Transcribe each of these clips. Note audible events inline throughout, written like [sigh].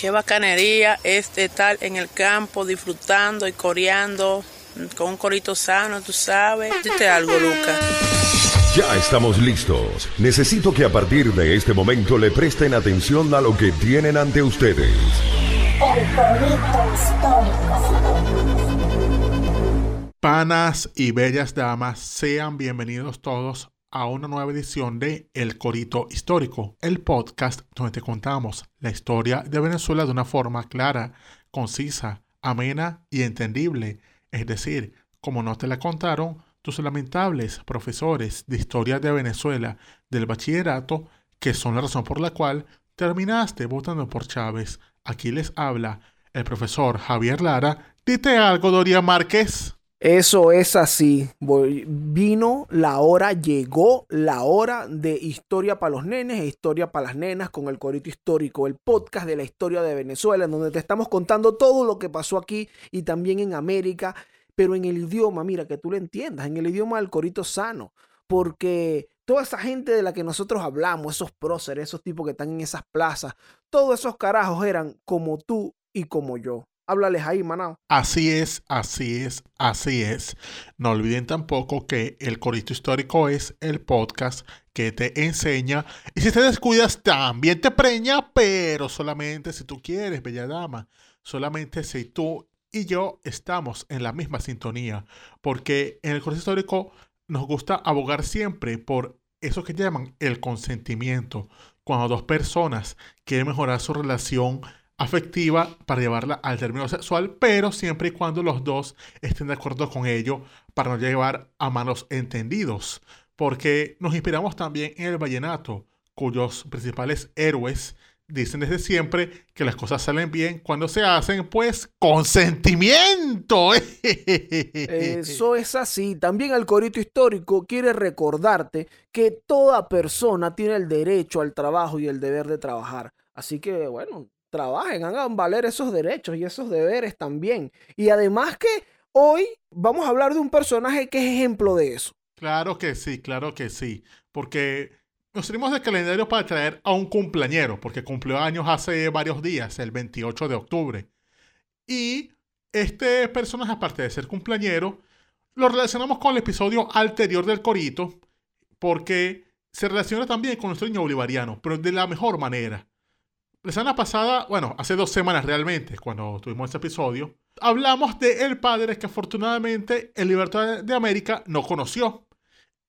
Qué bacanería es estar en el campo disfrutando y coreando con un corito sano, tú sabes. Dite algo, Lucas. Ya estamos listos. Necesito que a partir de este momento le presten atención a lo que tienen ante ustedes. El corito histórico. Panas y bellas damas, sean bienvenidos todos a una nueva edición de El Corito Histórico, el podcast donde te contamos la historia de Venezuela de una forma clara, concisa, amena y entendible. Es decir, como no te la contaron tus lamentables profesores de historia de Venezuela del bachillerato, que son la razón por la cual terminaste votando por Chávez. Aquí les habla el profesor Javier Lara. Dite algo, Doria Márquez. Eso es así. Vino la hora, llegó la hora de historia para los nenes e historia para las nenas con el Corito Histórico, el podcast de la historia de Venezuela, en donde te estamos contando todo lo que pasó aquí y también en América, pero en el idioma, mira, que tú lo entiendas, en el idioma del Corito sano, porque toda esa gente de la que nosotros hablamos, esos próceres, esos tipos que están en esas plazas, todos esos carajos eran como tú y como yo. Háblales ahí, maná. Así es, así es, así es. No olviden tampoco que el Corito Histórico es el podcast que te enseña. Y si te descuidas, también te preña, pero solamente si tú quieres, bella dama. Solamente si tú y yo estamos en la misma sintonía. Porque en el Corito Histórico nos gusta abogar siempre por eso que llaman el consentimiento. Cuando dos personas quieren mejorar su relación afectiva para llevarla al término sexual, pero siempre y cuando los dos estén de acuerdo con ello para no llevar a malos entendidos. Porque nos inspiramos también en el vallenato, cuyos principales héroes dicen desde siempre que las cosas salen bien cuando se hacen, pues, con sentimiento. [laughs] Eso es así. También el corito histórico quiere recordarte que toda persona tiene el derecho al trabajo y el deber de trabajar. Así que, bueno, trabajen, hagan valer esos derechos y esos deberes también. Y además que hoy vamos a hablar de un personaje que es ejemplo de eso. Claro que sí, claro que sí. Porque nos salimos del calendario para traer a un cumpleañero, porque cumplió años hace varios días, el 28 de octubre. Y este personaje, aparte de ser cumpleañero, lo relacionamos con el episodio anterior del Corito, porque se relaciona también con nuestro niño bolivariano, pero de la mejor manera. La semana pasada, bueno, hace dos semanas realmente, cuando tuvimos este episodio, hablamos de el padre que afortunadamente el Libertad de América no conoció.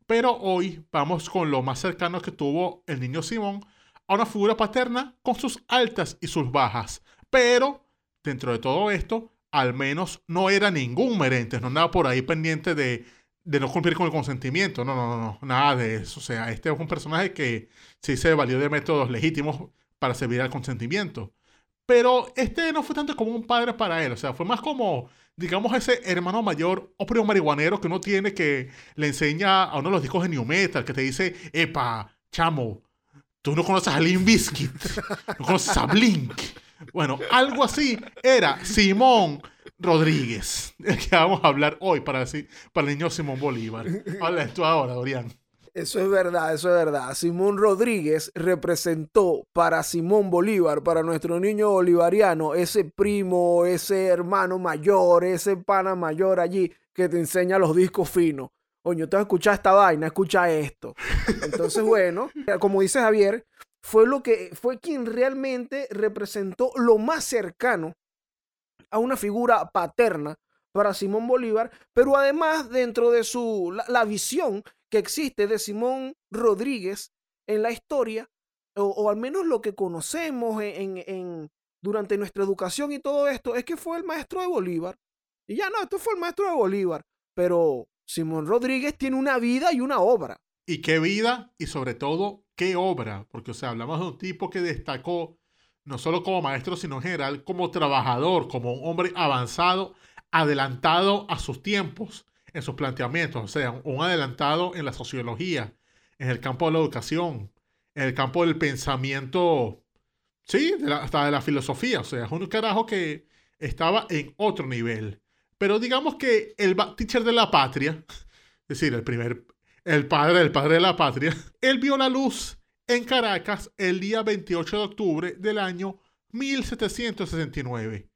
Pero hoy vamos con lo más cercano que tuvo el niño Simón a una figura paterna con sus altas y sus bajas. Pero, dentro de todo esto, al menos no era ningún merente, no andaba por ahí pendiente de, de no cumplir con el consentimiento. No, no, no, no, nada de eso. O sea, este es un personaje que sí se valió de métodos legítimos para servir al consentimiento. Pero este no fue tanto como un padre para él, o sea, fue más como, digamos, ese hermano mayor o primo marihuanero que uno tiene que le enseña a uno de los discos de New Metal, que te dice, epa, chamo, tú no conoces a Limp Bizkit, no conoces a Blink. Bueno, algo así era Simón Rodríguez, [laughs] el que vamos a hablar hoy para, para el niño Simón Bolívar. Habla esto ahora, Dorian. Eso es verdad, eso es verdad. Simón Rodríguez representó para Simón Bolívar, para nuestro niño bolivariano, ese primo, ese hermano mayor, ese pana mayor allí que te enseña los discos finos. Oye, te vas a escuchar esta vaina, escucha esto. Entonces, bueno, [laughs] como dice Javier, fue lo que fue quien realmente representó lo más cercano a una figura paterna para Simón Bolívar, pero además dentro de su la visión que existe de Simón Rodríguez en la historia, o, al menos lo que conocemos en, durante nuestra educación y todo esto, es que fue el maestro de Bolívar. Y ya no, esto fue el maestro de Bolívar. Pero Simón Rodríguez tiene una vida y una obra. ¿Y qué vida? Y sobre todo, ¿qué obra? Porque, o sea, hablamos de un tipo que destacó no solo como maestro, sino en general como trabajador, como un hombre avanzado, adelantado a sus tiempos en sus planteamientos, o sea, un adelantado en la sociología, en el campo de la educación, en el campo del pensamiento, sí, hasta de la filosofía, o sea, es un carajo que estaba en otro nivel. Pero digamos que el teacher de la patria, [laughs] es decir, el primer, el padre del padre de la patria, [laughs] él vio la luz en Caracas el día 28 de octubre del año 1769.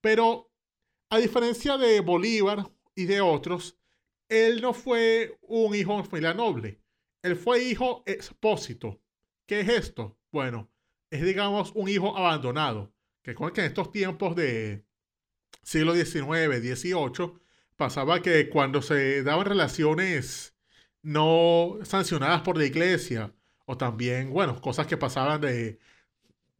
Pero a diferencia de Bolívar y de otros, él no fue un hijo de familia noble. Él fue hijo expósito. ¿Qué es esto? Bueno, es digamos un hijo abandonado. Que que en estos tiempos de siglo XIX, XVIII, pasaba que cuando se daban relaciones no sancionadas por la iglesia, o también, bueno, cosas que pasaban de,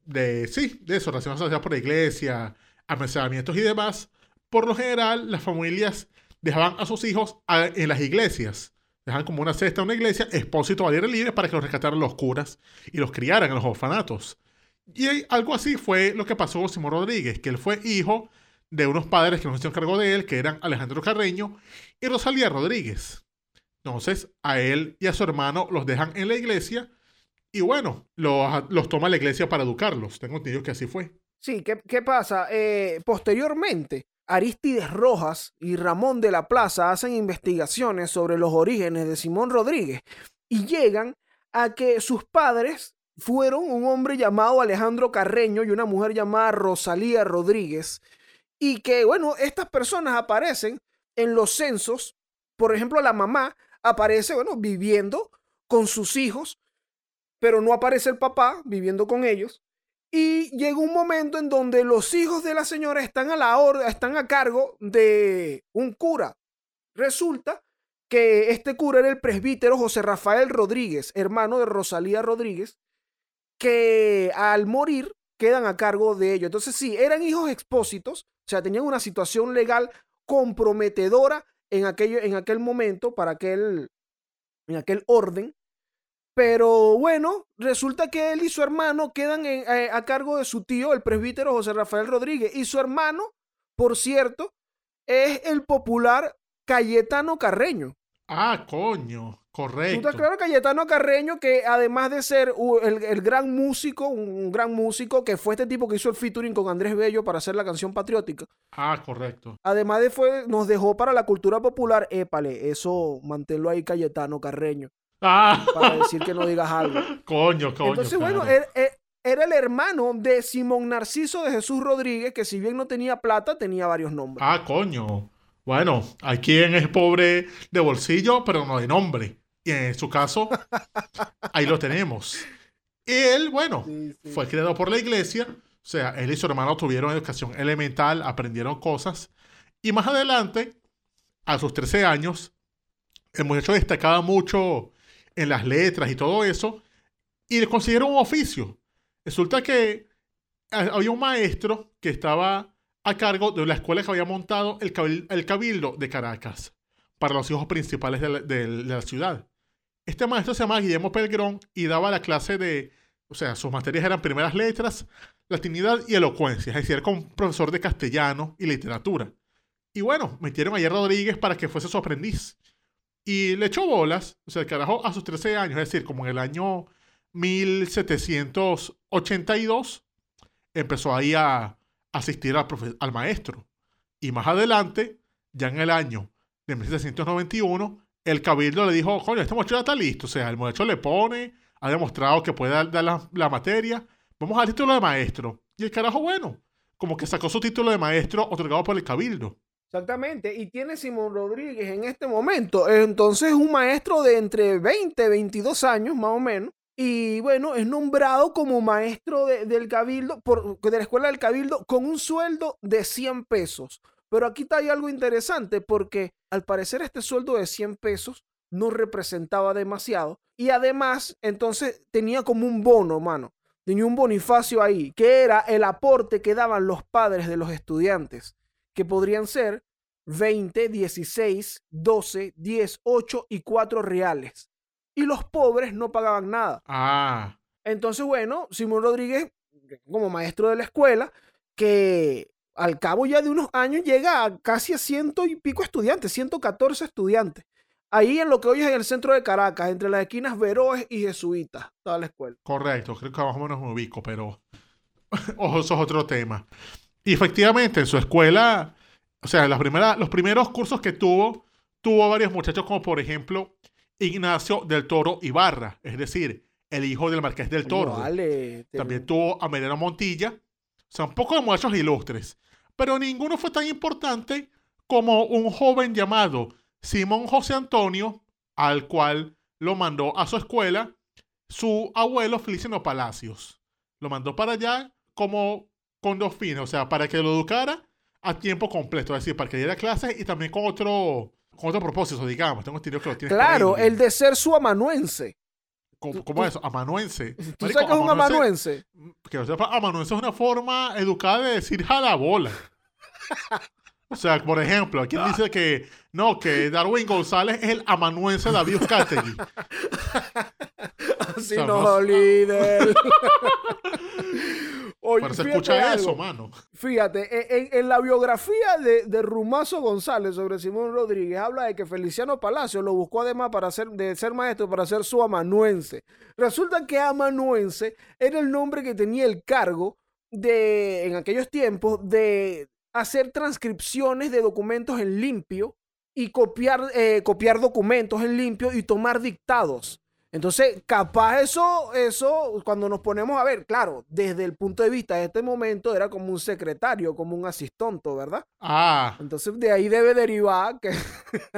de sí, de eso, relaciones sancionadas por la iglesia, amenazamientos y demás, por lo general las familias dejaban a sus hijos en las iglesias. Dejaban como una cesta en una iglesia, expósito al aire libre para que los rescataran los curas y los criaran en los orfanatos. Y algo así fue lo que pasó con Simón Rodríguez, que él fue hijo de unos padres que nos hicieron cargo de él, que eran Alejandro Carreño y Rosalía Rodríguez. Entonces, a él y a su hermano los dejan en la iglesia y bueno, los, los toma la iglesia para educarlos. Tengo entendido que así fue. Sí, ¿qué, qué pasa? Eh, posteriormente, Aristides Rojas y Ramón de la Plaza hacen investigaciones sobre los orígenes de Simón Rodríguez y llegan a que sus padres fueron un hombre llamado Alejandro Carreño y una mujer llamada Rosalía Rodríguez. Y que, bueno, estas personas aparecen en los censos. Por ejemplo, la mamá aparece, bueno, viviendo con sus hijos, pero no aparece el papá viviendo con ellos. Y llega un momento en donde los hijos de la señora están a la hora, están a cargo de un cura. Resulta que este cura era el presbítero José Rafael Rodríguez, hermano de Rosalía Rodríguez, que al morir quedan a cargo de ellos. Entonces sí, eran hijos expósitos, o sea, tenían una situación legal comprometedora en, aquello, en aquel momento para aquel, en aquel orden. Pero bueno, resulta que él y su hermano quedan eh, a cargo de su tío, el presbítero José Rafael Rodríguez. Y su hermano, por cierto, es el popular Cayetano Carreño. Ah, coño. Correcto. ¿Tú acuerdas Cayetano Carreño, que además de ser el, gran músico, un gran músico, que fue este tipo que hizo el featuring con Andrés Bello para hacer la canción patriótica? Ah, correcto. Además de fue, nos dejó para la cultura popular, épale, eso manténlo ahí Cayetano Carreño. Ah. Para decir que no digas algo. [laughs] Coño, coño. Entonces, bueno, era el hermano de Simón Narciso de Jesús Rodríguez, que si bien no tenía plata, tenía varios nombres. Ah, coño. Bueno, hay quien es pobre de bolsillo, pero no de nombre. Y en su caso, [laughs] ahí lo tenemos. Él, bueno, fue criado por la iglesia. O sea, él y su hermano tuvieron educación elemental, aprendieron cosas. Y más adelante, a sus 13 años, el muchacho destacaba mucho en las letras y todo eso. Y le consiguieron un oficio. Resulta que había un maestro que estaba a cargo de la escuela que había montado el, Cabildo de Caracas para los hijos principales de la ciudad. Este maestro se llama Guillermo Pelgrón y daba la clase de, o sea, sus materias eran primeras letras, latinidad y elocuencia, es decir, era como profesor de castellano y literatura. Y bueno, metieron a Ayer Rodríguez para que fuese su aprendiz. Y le echó bolas, o sea, el carajo a sus 13 años, es decir, como en el año 1782, empezó ahí a asistir al, al maestro. Y más adelante, ya en el año de 1791, el cabildo le dijo, coño, este muchacho ya está listo. O sea, el muchacho le pone, ha demostrado que puede dar, la, materia. Vamos al título de maestro. Y el carajo, bueno, como que sacó su título de maestro otorgado por el cabildo. Exactamente, y tiene Simón Rodríguez en este momento, entonces es un maestro de entre 20 y 22 años más o menos, y bueno, es nombrado como maestro del cabildo, por, de la escuela del cabildo, con un sueldo de 100 pesos. Pero aquí está algo interesante porque al parecer este sueldo de 100 pesos no representaba demasiado. Y además, entonces tenía como un bono, mano. Tenía un bonifacio ahí, que era el aporte que daban los padres de los estudiantes, que podrían ser 20, 16, 12, 10, 8 y 4 reales. Y los pobres no pagaban nada. Ah. Entonces, bueno, Simón Rodríguez, como maestro de la escuela, que al cabo ya de unos años llega a casi a ciento y pico estudiantes, 114 estudiantes. Ahí en lo que hoy es en el centro de Caracas, entre las esquinas Veroes y Jesuitas, toda la escuela. Correcto, creo que más o menos me ubico, pero [laughs] ojo, eso es otro tema. Y efectivamente, en su escuela, o sea, las primeras, los primeros cursos que tuvo, tuvo varios muchachos como por ejemplo Ignacio del Toro Ibarra, es decir, el hijo del Marqués del Toro. También tuvo a Mediano Montilla, O sea, un poco de muchachos ilustres. Pero ninguno fue tan importante como un joven llamado Simón José Antonio, al cual lo mandó a su escuela su abuelo Feliciano Palacios. Lo mandó para allá como con dos fines, o sea, para que lo educara a tiempo completo, es decir, para que diera clases y también con otro, con otro propósito, digamos. Tengo que lo tiene Claro, el de ser su amanuense. ¿Cómo, cómo es eso? Amanuense. ¿Tú Marico, sabes que es un amanuense? Que lo sepa, amanuense es una forma educada de decir jalabola. O sea, por ejemplo, aquí dice que no, que Darwin González es el amanuense David Uzcategui. [laughs] Así sea, no, no- líder. [laughs] Oye, Pero se escucha algo. eso, mano. Fíjate, en, en la biografía de, de Rumazo González sobre Simón Rodríguez habla de que Feliciano Palacio lo buscó además para ser, de ser maestro para ser su amanuense. Resulta que amanuense era el nombre que tenía el cargo de, en aquellos tiempos, de hacer transcripciones de documentos en limpio y copiar, eh, copiar documentos en limpio y tomar dictados. Entonces, capaz eso, eso, cuando nos ponemos a ver, claro, desde el punto de vista de este momento, era como un secretario, como un asistonto, ¿verdad? Ah, Entonces, de ahí debe derivar que.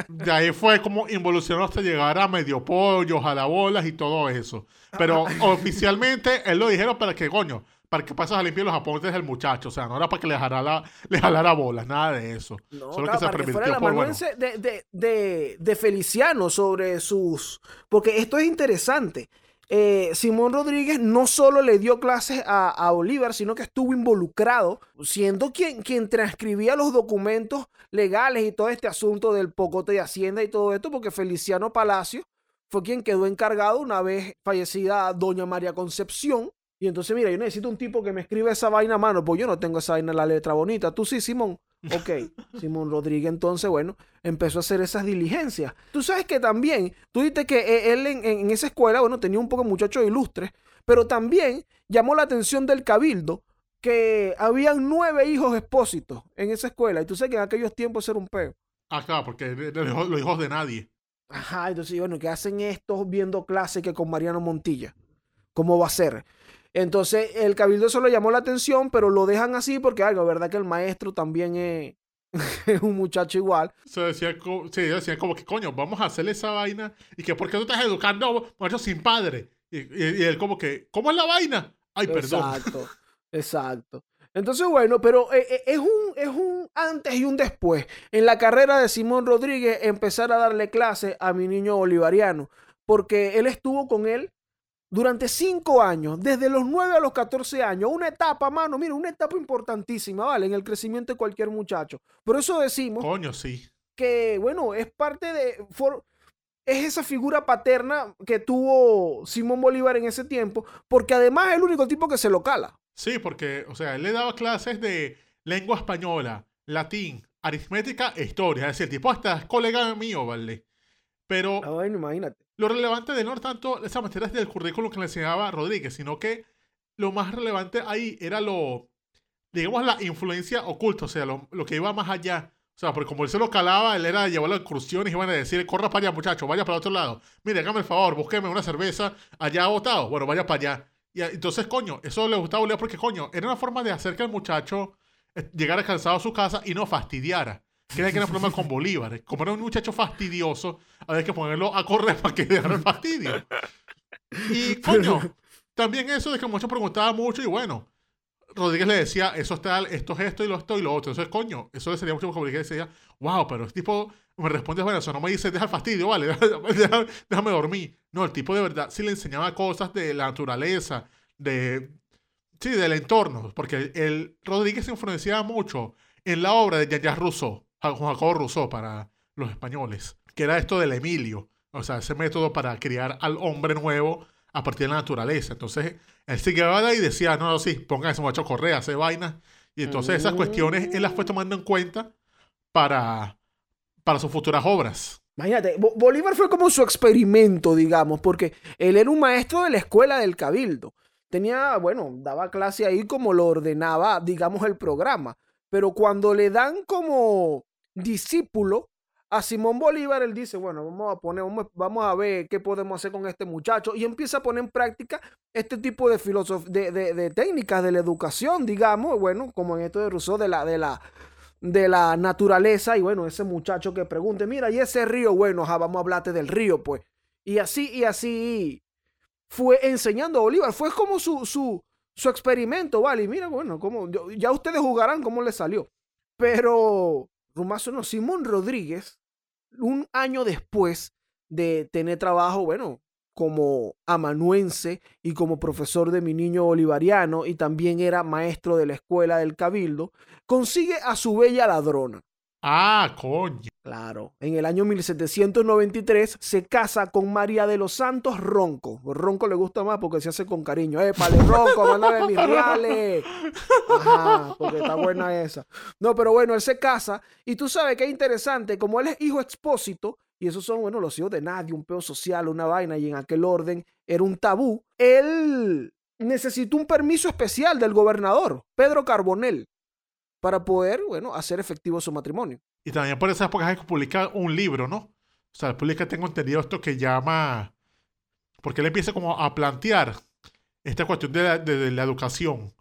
de ahí fue como involucionó hasta llegar a medio pollo, jalabolas y todo eso. Pero [laughs] oficialmente él lo dijeron para que, coño, para que pases a limpiar los apuntes del muchacho. O sea, no era para que le jalara, le jalara bolas, nada de eso. No, Solo claro, que se para que fuera el por, bueno, amanuense de, de, de, de Feliciano sobre sus. Porque esto es interesante. Eh, Simón Rodríguez no solo le dio clases a, a Bolívar, sino que estuvo involucrado, siendo quien, quien transcribía los documentos legales y todo este asunto del pocote de Hacienda y todo esto, porque Feliciano Palacio fue quien quedó encargado una vez fallecida doña María Concepción. Y entonces, mira, yo necesito un tipo que me escriba esa vaina a mano, pues yo no tengo esa vaina en la letra bonita. Tú sí, Simón. Ok, [laughs] Simón Rodríguez entonces, bueno, empezó a hacer esas diligencias. Tú sabes que también, tú dijiste que eh, él en, en esa escuela, bueno, tenía un poco de muchachos ilustres, pero también llamó la atención del cabildo que habían nueve hijos expósitos en esa escuela. Y tú sabes que en aquellos tiempos era un peo. Ah, claro, porque los hijos- los hijos de nadie. Ajá, entonces, bueno, ¿qué hacen estos viendo clase que con Mariano Montilla? ¿Cómo va a ser? Entonces, el cabildo eso le llamó la atención, pero lo dejan así porque, algo, ¿verdad? Que el maestro también es, [laughs] un muchacho igual. Se decía, sí, decían como que, coño, vamos a hacerle esa vaina y que, ¿por qué tú estás educando muchachos sin padre? Y, y- y él como que, ¿cómo es la vaina? Ay, perdón. Exacto, exacto. Entonces, bueno, pero eh, eh, es, un, es un antes y un después. En la carrera de Simón Rodríguez, empezar a darle clase a mi niño bolivariano, porque él estuvo con él durante cinco años, desde los 9 a los 14 años, una etapa, mano, mira, una etapa importantísima, ¿vale? En el crecimiento de cualquier muchacho. Por eso decimos Coño, sí. que, bueno, es parte de... for- es esa figura paterna que tuvo Simón Bolívar en ese tiempo, porque además es el único tipo que se lo cala. Sí, porque, o sea, él le daba clases de lengua española, latín, aritmética e historia. Es decir, el tipo hasta es colega mío, ¿vale? Pero Ah, bueno, imagínate. Lo relevante de no tanto esas materias del currículum que le enseñaba Rodríguez, sino que lo más relevante ahí era lo, digamos, la influencia oculta, o sea, lo, lo que iba más allá. O sea, porque como él se lo calaba, él era llevarlo a excursiones y iban a decir, corra para allá, muchacho, vaya para otro lado. Mire, hágame el favor, búsqueme una cerveza allá botado. Bueno, vaya para allá. Y entonces, coño, eso le gustaba Bolívar porque, coño, era una forma de hacer que el muchacho eh, llegara cansado a su casa y no fastidiara. Era que era el problema con Bolívar. Como era un muchacho fastidioso, había que ponerlo a correr para que dejara el fastidio. Y, coño, también eso de que el muchacho preguntaba mucho y bueno, Rodríguez le decía, eso es tal, esto es esto y lo esto y lo otro. Entonces, coño, eso le sería mucho porque Rodríguez decía, wow, pero este tipo me responde, bueno, eso no me dice, deja el fastidio, vale, [laughs] déjame, déjame dormir. No, el tipo de verdad sí le enseñaba cosas de la naturaleza, de, sí, del entorno, porque el Rodríguez se influenciaba mucho en la obra de Jean-Jacques Rousseau, Juan Jacobo Rousseau para los españoles, que era esto del Emilio, o sea, ese método para criar al hombre nuevo a partir de la naturaleza. Entonces, él se quedaba ahí y decía, no, no, sí, pongan a ese muchacho a correr, hace vainas. Y entonces esas cuestiones él las fue tomando en cuenta para, para sus futuras obras. Imagínate, Bo- Bolívar fue como su experimento, digamos, porque él era un maestro de la escuela del Cabildo. Tenía, bueno, daba clase ahí como lo ordenaba, digamos, el programa. Pero cuando le dan como discípulo a Simón Bolívar, él dice, bueno, vamos a poner, vamos, a ver qué podemos hacer con este muchacho. Y empieza a poner en práctica este tipo de, de, de- de técnicas de la educación, digamos, bueno, como en esto de Rousseau, de la, de la, de la naturaleza. Y bueno, ese muchacho que pregunte, mira, y ese río, bueno, ajá, vamos a hablarte del río, pues. Y así, y así fue enseñando a Bolívar. Fue como su, su, su experimento, ¿vale? Y mira, bueno, como, ya ustedes jugarán cómo le salió. Pero Rumazo no, Simón Rodríguez, un año después de tener trabajo, bueno, como amanuense y como profesor de mi niño bolivariano y también era maestro de la escuela del Cabildo, consigue a su bella ladrona. Ah, coño. Claro, en el año 1793 se casa con María de los Santos Ronco. Ronco le gusta más porque se hace con cariño. ¡Eh, pale Ronco, mándame mis [laughs] reales! Ajá, porque está buena esa. No, pero bueno, él se casa y tú sabes que es interesante, como él es hijo expósito, y esos son, bueno, los hijos de nadie, un peo social, una vaina, y en aquel orden era un tabú, él necesitó un permiso especial del gobernador, Pedro Carbonell, para poder, bueno, hacer efectivo su matrimonio. Y también por esas épocas publica un libro, ¿no? O sea, publica, tengo entendido esto que llama. Porque él empieza como a plantear esta cuestión de la, de- de la educación.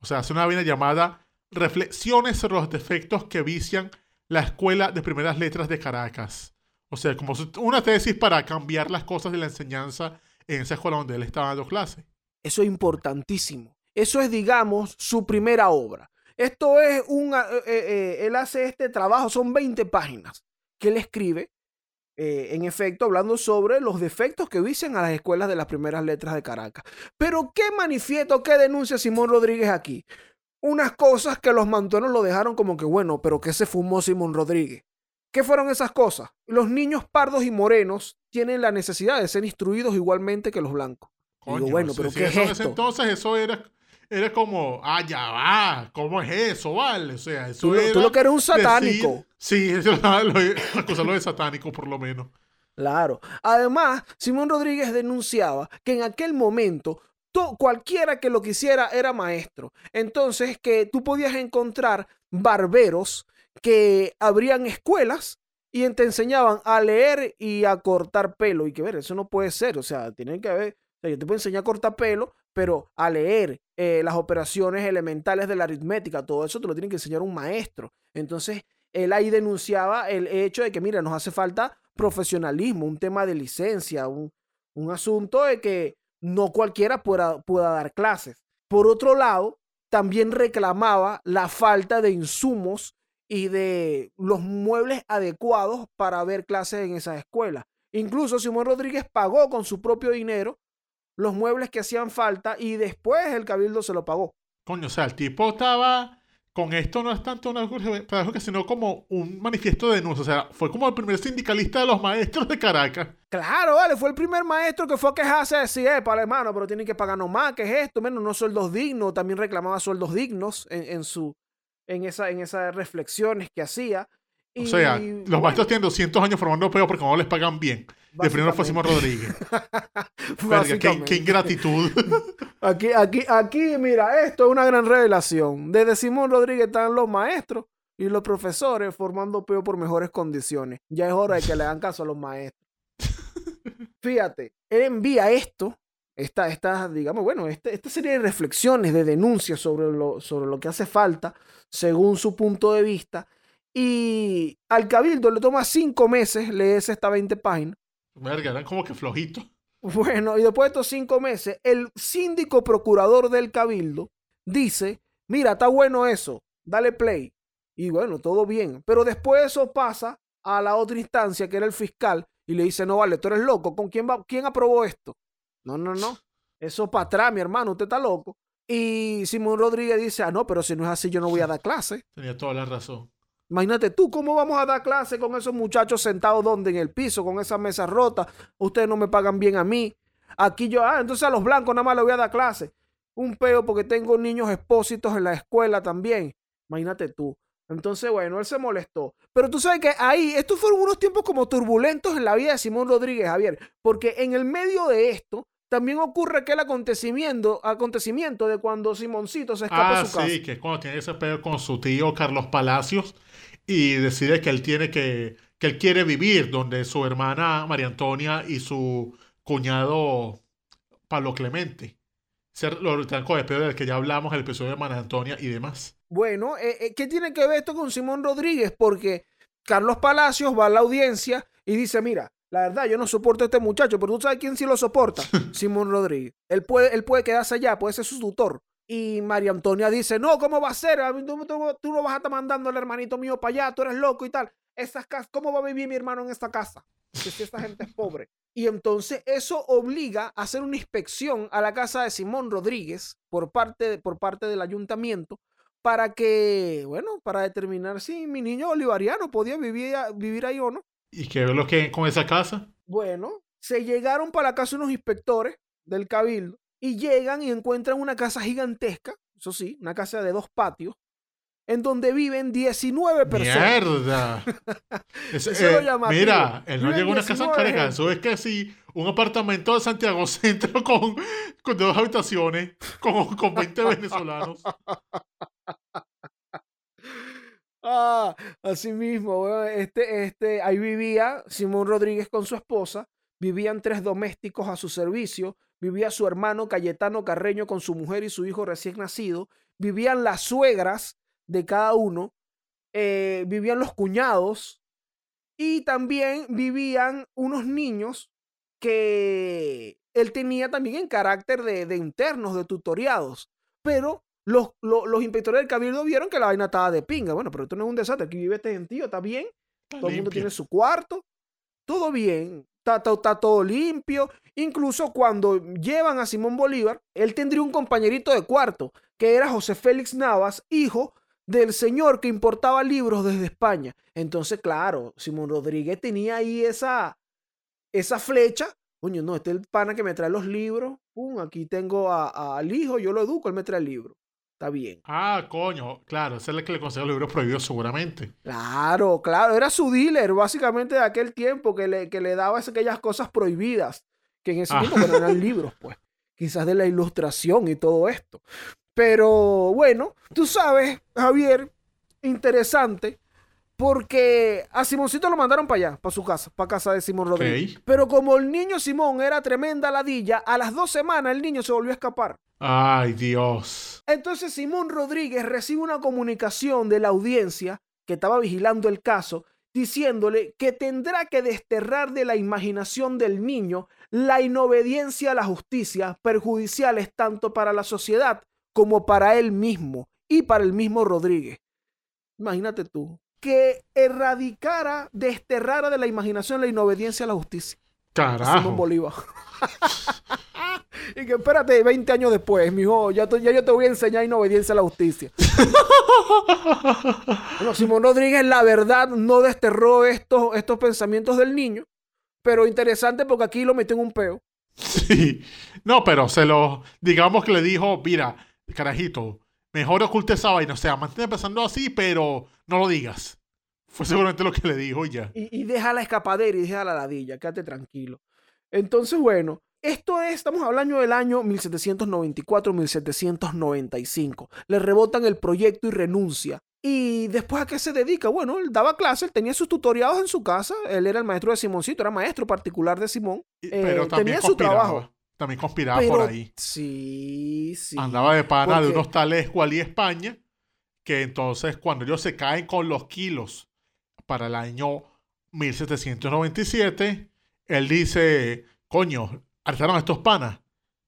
O sea, hace una vaina llamada Reflexiones sobre los defectos que vician la escuela de primeras letras de Caracas. O sea, como una tesis para cambiar las cosas de la enseñanza en esa escuela donde él estaba dando clases. Eso es importantísimo. Eso es, digamos, su primera obra. Esto es un... eh, eh, eh, él hace este trabajo, son 20 páginas que él escribe, eh, en efecto, hablando sobre los defectos que vician a las escuelas de las primeras letras de Caracas. Pero, ¿qué manifiesta o qué denuncia Simón Rodríguez aquí? Unas cosas que los mantuanos lo dejaron como que, bueno, pero ¿qué se fumó Simón Rodríguez? ¿Qué fueron esas cosas? Los niños pardos y morenos tienen la necesidad de ser instruidos igualmente que los blancos. Digo, bueno, pero ¿qué eso es esto? entonces eso era, era como, ah, ya va, ¿cómo es eso, vale? O sea, eso Tú lo- tú era lo que eres un decir- satánico. sí, eso era lo, [laughs] acusarlo de satánico, por lo menos. Claro. Además, Simón Rodríguez denunciaba que en aquel momento to- cualquiera que lo quisiera era maestro. Entonces, que tú podías encontrar barberos que abrían escuelas y te enseñaban a leer y a cortar pelo. Y que ver, eso no puede ser. O sea, tienen que haber. o sea, yo te puedo enseñar a cortar pelo, pero a leer eh, las operaciones elementales de la aritmética, todo eso te lo tiene que enseñar un maestro. Entonces, él ahí denunciaba el hecho de que, mira, nos hace falta profesionalismo, un tema de licencia, un, un asunto de que no cualquiera pueda, pueda dar clases. Por otro lado, también reclamaba la falta de insumos y de los muebles adecuados para ver clases en esas escuelas. Incluso Simón Rodríguez pagó con su propio dinero los muebles que hacían falta y después el cabildo se lo pagó. Coño, o sea, el tipo estaba. Con esto no es tanto una sino como un manifiesto de denuncia. O sea, fue como el primer sindicalista de los maestros de Caracas. Claro, vale, fue el primer maestro que fue a quejarse, a decir, eh, para hermano, pero tienen que pagarnos más, ¿qué es esto? Menos no sueldos dignos, también reclamaba sueldos dignos en, en su, en, esa, en esas reflexiones que hacía. O sea, Y, los bueno, maestros tienen 200 años formando peor porque no les pagan bien. De primero fue Simón Rodríguez. [laughs] Verga, qué, ingratitud. [laughs] Aquí, aquí, aquí, mira, esto es una gran revelación. Desde Simón Rodríguez están los maestros y los profesores formando peor por mejores condiciones. Ya es hora de que le hagan caso a los maestros. [laughs] Fíjate, él envía esto, esta, esta digamos, bueno, este- esta serie de reflexiones, de denuncias sobre lo, sobre lo que hace falta, según su punto de vista, y al cabildo le toma cinco meses leerse esta 20 páginas. Verga, eran como que flojitos. Bueno, y después de estos cinco meses, el síndico procurador del cabildo dice, mira, está bueno eso, dale play. Y bueno, todo bien. Pero después eso pasa a la otra instancia, que era el fiscal, y le dice, no vale, tú eres loco, ¿con quién, va, quién aprobó esto? No, no, no. Eso para atrás, mi hermano, usted está loco. Y Simón Rodríguez dice, ah, no, pero si no es así, yo no voy a dar clase. Tenía toda la razón. Imagínate tú, ¿cómo vamos a dar clase con esos muchachos sentados donde en el piso, con esas mesas rotas? Ustedes no me pagan bien a mí. Aquí yo, ah, entonces a los blancos nada más les voy a dar clase. Un peo porque tengo niños expósitos en la escuela también. Imagínate tú. Entonces, bueno, él se molestó. Pero tú sabes que ahí, estos fueron unos tiempos como turbulentos en la vida de Simón Rodríguez, Javier. Porque en el medio de esto, también ocurre aquel acontecimiento, acontecimiento de cuando Simoncito se escapa Ah, de su casa. sí, que es cuando tiene ese pedo con su tío Carlos Palacios y decide que él tiene que, que él quiere vivir, donde su hermana María Antonia y su cuñado Pablo Clemente. Ser los trancos de del que ya hablamos en el episodio de María Antonia y demás. Bueno, eh, eh, ¿qué tiene que ver esto con Simón Rodríguez? Porque Carlos Palacios va a la audiencia y dice, mira, la verdad, yo no soporto a este muchacho, pero tú sabes quién sí lo soporta. [laughs] Simón Rodríguez. Él puede, él puede quedarse allá, puede ser su tutor. Y María Antonia dice, no, ¿cómo va a ser? Tú, tú, no vas a estar mandando al hermanito mío para allá, tú eres loco y tal. Esas ¿Cómo va a vivir mi hermano en esta casa? si esta gente es pobre. Y entonces eso obliga a hacer una inspección a la casa de Simón Rodríguez por parte, por parte del ayuntamiento para que, bueno, para determinar si mi niño bolivariano podía vivir, vivir ahí o no. ¿Y qué es lo que con esa casa? Bueno, se llegaron para la casa unos inspectores del cabildo y llegan y encuentran una casa gigantesca, eso sí, una casa de dos patios, en donde viven 19 personas. ¡Mierda! [laughs] Eh, mira, él no llegó a una casa en eso es que sí, un apartamento de Santiago [laughs] Centro con, con dos habitaciones, con, con 20 venezolanos. [laughs] Ah, así mismo, este, este, ahí vivía Simón Rodríguez con su esposa, vivían tres domésticos a su servicio, vivía su hermano Cayetano Carreño con su mujer y su hijo recién nacido, vivían las suegras de cada uno, eh, vivían los cuñados y también vivían unos niños que él tenía también en carácter de, de internos, de tutoriados, pero los, los, inspectores del cabildo vieron que la vaina estaba de pinga. Bueno, pero esto no es un desastre. Aquí vive este gentío, está bien. todo el mundo tiene su cuarto. Todo bien. Está, todo limpio. Incluso cuando llevan a Simón Bolívar, él tendría un compañerito de cuarto, que era José Félix Navas, hijo del señor que importaba libros desde España. Entonces, claro, Simón Rodríguez tenía ahí esa, esa flecha. Coño, no, este es el pana que me trae los libros. Pum, aquí tengo al hijo, yo lo educo, él me trae el libro. Está bien. Ah, coño, claro, ese es el que le consiguió libros prohibidos seguramente. Claro, claro, era su dealer básicamente de aquel tiempo que le, que le daba aquellas cosas prohibidas, que en ese tiempo ah. eran libros, [laughs] pues, quizás de la ilustración y todo esto. Pero bueno, tú sabes, Javier, interesante, porque a Simoncito lo mandaron para allá, para su casa, para casa de Simón Rodríguez. Pero como el niño Simón era tremenda ladilla, a las dos semanas el niño se volvió a escapar. Ay, Dios. Entonces Simón Rodríguez recibe una comunicación de la audiencia que estaba vigilando el caso, diciéndole que tendrá que desterrar de la imaginación del niño la inobediencia a la justicia, perjudiciales tanto para la sociedad como para él mismo y para el mismo Rodríguez. Imagínate tú, que erradicara, desterrara de la imaginación la inobediencia a la justicia. Carajo. Simón Bolívar. [laughs] y que espérate 20 años después, mijo, ya, ya yo te voy a enseñar inobediencia a la justicia. [laughs] bueno, Simón Rodríguez, la verdad, no desterró estos, estos pensamientos del niño, pero interesante porque aquí lo metió en un peo. Sí, no, pero se lo, digamos que le dijo, mira, carajito, mejor oculte esa vaina, o sea, mantén pensando así, pero no lo digas. Fue seguramente lo que le dijo ya. Y, y deja la escapadera y deja la ladilla, quédate tranquilo. Entonces, bueno, esto es, estamos hablando del año 1794-1795. Le rebotan el proyecto y renuncia. ¿Y después a qué se dedica? Bueno, él daba clases, tenía sus tutoriados en su casa. Él era el maestro de Simoncito, era maestro particular de Simón. Pero eh, tenía su trabajo. También conspiraba por ahí. Sí, sí. Andaba de pana de unos tales y España, que entonces cuando ellos se caen con los kilos para el año 1797, él dice, coño, arrestaron a estos panas.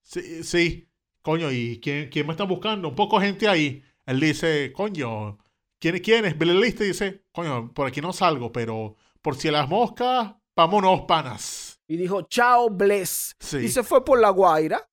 Sí, sí, coño, ¿y quién, quién me está buscando? Un poco gente ahí. Él dice, coño, ¿quién, quién es? Ve la lista y dice, coño, por aquí no salgo, pero por si las moscas, vámonos, panas. Y dijo, chao, bless. Y se fue por La Guaira.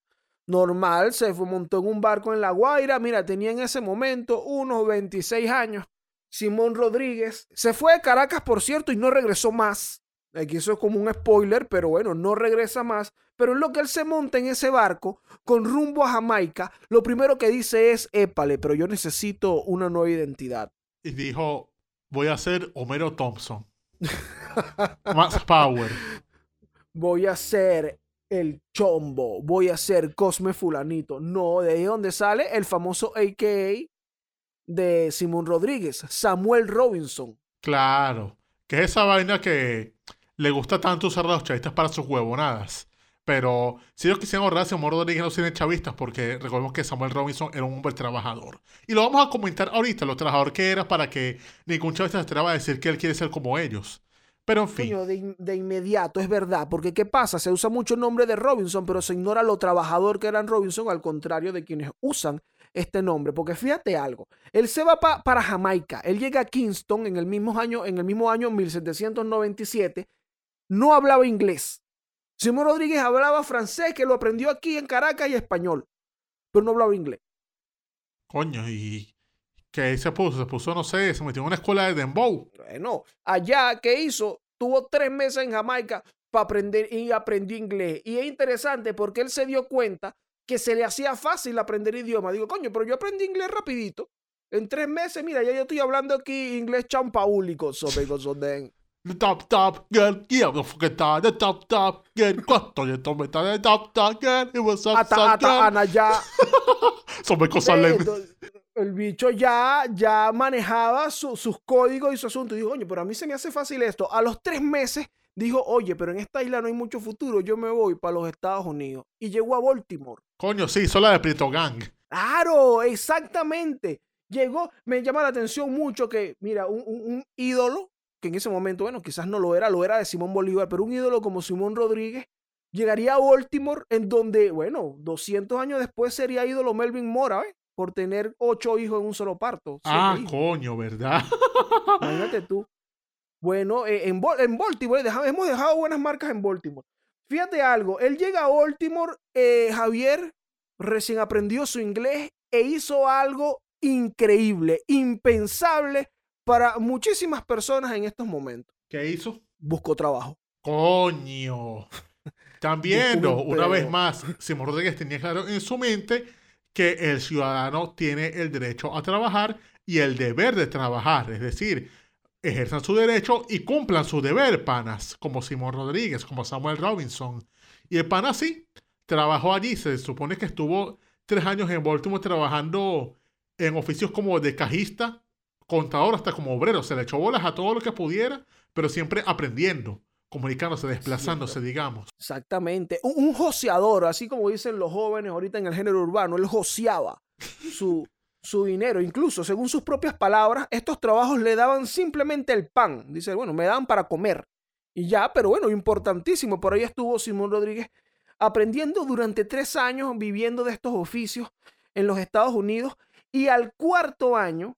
Normal, se fue, montó en un barco en La Guaira. Mira, tenía en ese momento unos 26 años. Simón Rodríguez. Se fue de Caracas, por cierto, y no regresó más. Aquí eso es como un spoiler, pero bueno, no regresa más. Pero en lo que él se monta en ese barco con rumbo a Jamaica, lo primero que dice es, épale, pero yo necesito una nueva identidad. Y dijo, voy a ser Homero Thompson. [laughs] Más power. Voy a ser el chombo, voy a ser Cosme Fulanito. No, de ahí donde sale el famoso AKA de Simón Rodríguez, Samuel Robinson. Claro que es esa vaina que le gusta tanto usar a los chavistas para sus huevonadas. Pero si ellos quisieran ahorrar, Simón Rodríguez no tiene chavistas, porque recordemos que Samuel Robinson era un hombre trabajador. Y lo vamos a comentar ahorita, lo trabajador que era, para que ningún chavista se atreva a decir que él quiere ser como ellos. Pero en fin. Coño, de, de inmediato, es verdad, porque ¿qué pasa? Se usa mucho el nombre de Robinson, pero se ignora lo trabajador que eran Robinson, al contrario de quienes usan este nombre. Porque fíjate algo, él se va pa- para Jamaica, él llega a Kingston en el mismo año, en el mismo año 1797, no hablaba inglés. Simón Rodríguez hablaba francés, que lo aprendió aquí en Caracas y español, pero no hablaba inglés. Coño, y que se puso, se puso, no sé, se metió en una escuela de Dembow. Bueno, allá, ¿qué hizo? Tuvo tres meses en Jamaica para aprender y aprendió inglés. Y es interesante porque él se dio cuenta que se le hacía fácil aprender idioma. Digo, coño, pero yo aprendí inglés rapidito. En tres meses, mira, ya yo estoy hablando aquí inglés champaúlico, sobre den. [laughs] The top top girl, yeah. The top top girl, cuánto yo tomé the top top girl, it was up, Hasta, hasta Ana ya. Son cosas le- do- el bicho ya, ya manejaba su- sus códigos y su asunto. Y dijo, coño, pero a mí se me hace fácil esto. A los tres meses dijo, oye, pero en esta isla no hay mucho futuro, yo me voy para los Estados Unidos. Y llegó a Baltimore. Coño, sí, son la de Prieto Gang. Claro, exactamente. Llegó, me llama la atención mucho que, mira, un, un- un ídolo, que en ese momento, bueno, quizás no lo era, lo era de Simón Bolívar, pero un ídolo como Simón Rodríguez, llegaría a Baltimore, en donde, bueno, 200 años después sería ídolo Melvin Mora, ¿ves? Por tener ocho hijos en un solo parto. Ah, hijos. coño, ¿verdad? Imagínate tú. Bueno, eh, en, en Baltimore, hemos dejado buenas marcas en Baltimore. Fíjate algo, él llega a Baltimore, eh, Javier recién aprendió su inglés e hizo algo increíble, impensable para muchísimas personas en estos momentos. ¿Qué hizo? Buscó trabajo. Coño. [laughs] También, una vez más, Simón Rodríguez tenía claro en su mente que el ciudadano tiene el derecho a trabajar y el deber de trabajar. Es decir, ejerzan su derecho y cumplan su deber, panas, como Simón Rodríguez, como Samuel Robinson. Y el pana sí, trabajó allí. Se supone que estuvo tres años en Baltimore trabajando en oficios como de cajista, contador, hasta como obrero. Se le echó bolas a todo lo que pudiera, pero siempre aprendiendo, comunicándose, desplazándose, digamos. Exactamente. Un, un joseador, así como dicen los jóvenes ahorita en el género urbano, él joseaba su, su dinero. Incluso, según sus propias palabras, estos trabajos le daban simplemente el pan. Dice, bueno, me daban para comer. Y ya, pero bueno, importantísimo. Por ahí estuvo Simón Rodríguez aprendiendo durante tres años, viviendo de estos oficios en los Estados Unidos. Y al cuarto año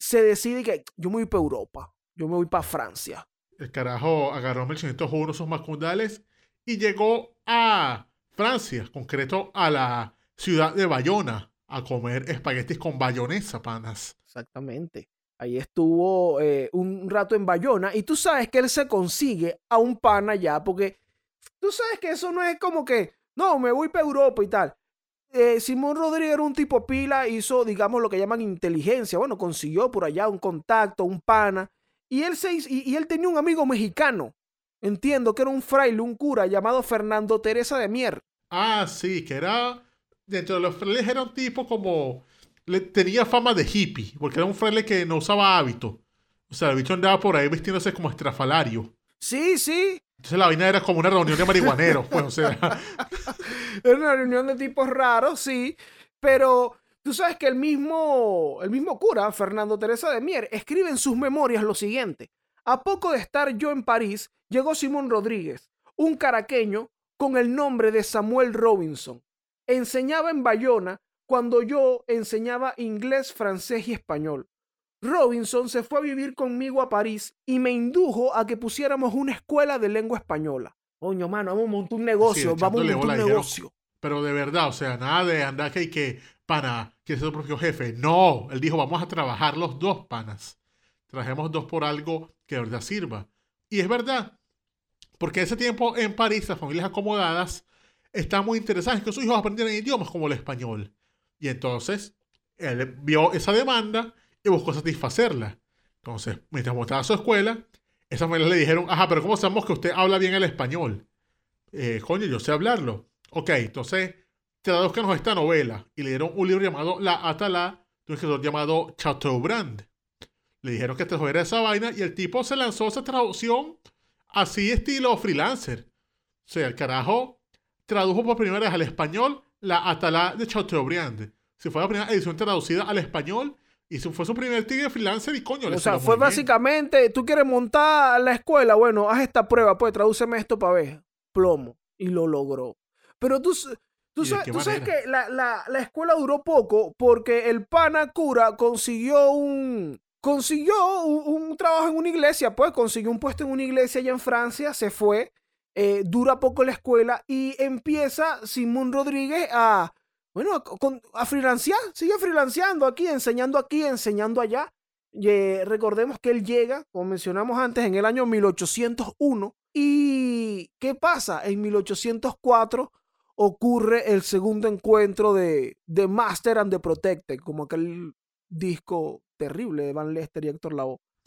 se decide que yo me voy para Europa, yo me voy para Francia. El carajo agarró en 1801 sus macundales y llegó a Francia, concreto a la ciudad de Bayona, a comer espaguetis con bayonesa, panas. Exactamente. Ahí estuvo eh, un rato en Bayona y tú sabes que él se consigue a un pana allá porque tú sabes que eso no es como que, no, me voy para Europa y tal. Eh, Simón Rodríguez era un tipo pila, hizo, digamos, lo que llaman inteligencia. Bueno, consiguió por allá un contacto, un pana. Y él, se y, y él tenía un amigo mexicano. Entiendo que era un fraile, un cura llamado Fernando Teresa de Mier. Ah, sí, que era, dentro de los frailes era un tipo como, le, tenía fama de hippie, porque era un fraile que no usaba hábito. O sea, el bicho andaba por ahí vistiéndose como estrafalario. Sí, sí, Entonces la vaina era como una reunión de marihuaneros, pues, o sea, [laughs] Era una reunión de tipos raros, sí, pero tú sabes que el mismo, el mismo cura, Fernando Teresa de Mier, escribe en sus memorias lo siguiente. A poco de estar yo en París, llegó Simón Rodríguez, un caraqueño con el nombre de Samuel Robinson. Enseñaba en Bayona cuando yo enseñaba inglés, francés y español. Robinson se fue a vivir conmigo a París y me indujo a que pusiéramos una escuela de lengua española. Coño, mano, vamos a montar un negocio, vamos a montar un negocio. Pero de verdad, o sea, nada de andar que, que pana, quiere ser tu propio jefe. No, él dijo, vamos a trabajar los dos panas. Trabajemos dos por algo que de verdad sirva. Y es verdad, porque ese tiempo en París las familias acomodadas están muy interesadas en que sus hijos aprendieran idiomas como el español. Y entonces, él vio esa demanda y buscó satisfacerla. Entonces, mientras mostraba su escuela, esas familias le dijeron, ajá, pero ¿cómo sabemos que usted habla bien el español? Eh, coño, yo sé hablarlo. Ok, entonces traduzcanos esta novela. Y le dieron un libro llamado La Atalá de un escritor llamado Chateaubriand. Le dijeron que trajera esa vaina y el tipo se lanzó esa traducción así estilo freelancer. O sea, el carajo tradujo por primera vez al español la Atalá de Chateaubriand. Si fue la primera edición traducida al español y fue su primer tigre freelancer y coño, le O sea, fue bien. básicamente, tú quieres montar la escuela, bueno, haz esta prueba, pues tradúceme esto para ver. Plomo. Y lo logró. Pero tú, tú ¿Y de sabes, tú que la, la- la escuela duró poco porque el pana cura consiguió un... Consiguió un, un trabajo en una iglesia, pues consiguió un puesto en una iglesia allá en Francia, se fue, eh, dura poco la escuela y empieza Simón Rodríguez a, bueno, a, con- a freelancear, sigue freelanceando aquí, enseñando aquí, enseñando allá. Y, eh, recordemos que él llega, como mencionamos antes, en el año 1801. ¿Y qué pasa? En 1804 ocurre el segundo encuentro de The Master and the Protected, como aquel disco terrible de Van Lester y Héctor Lavoe. [laughs]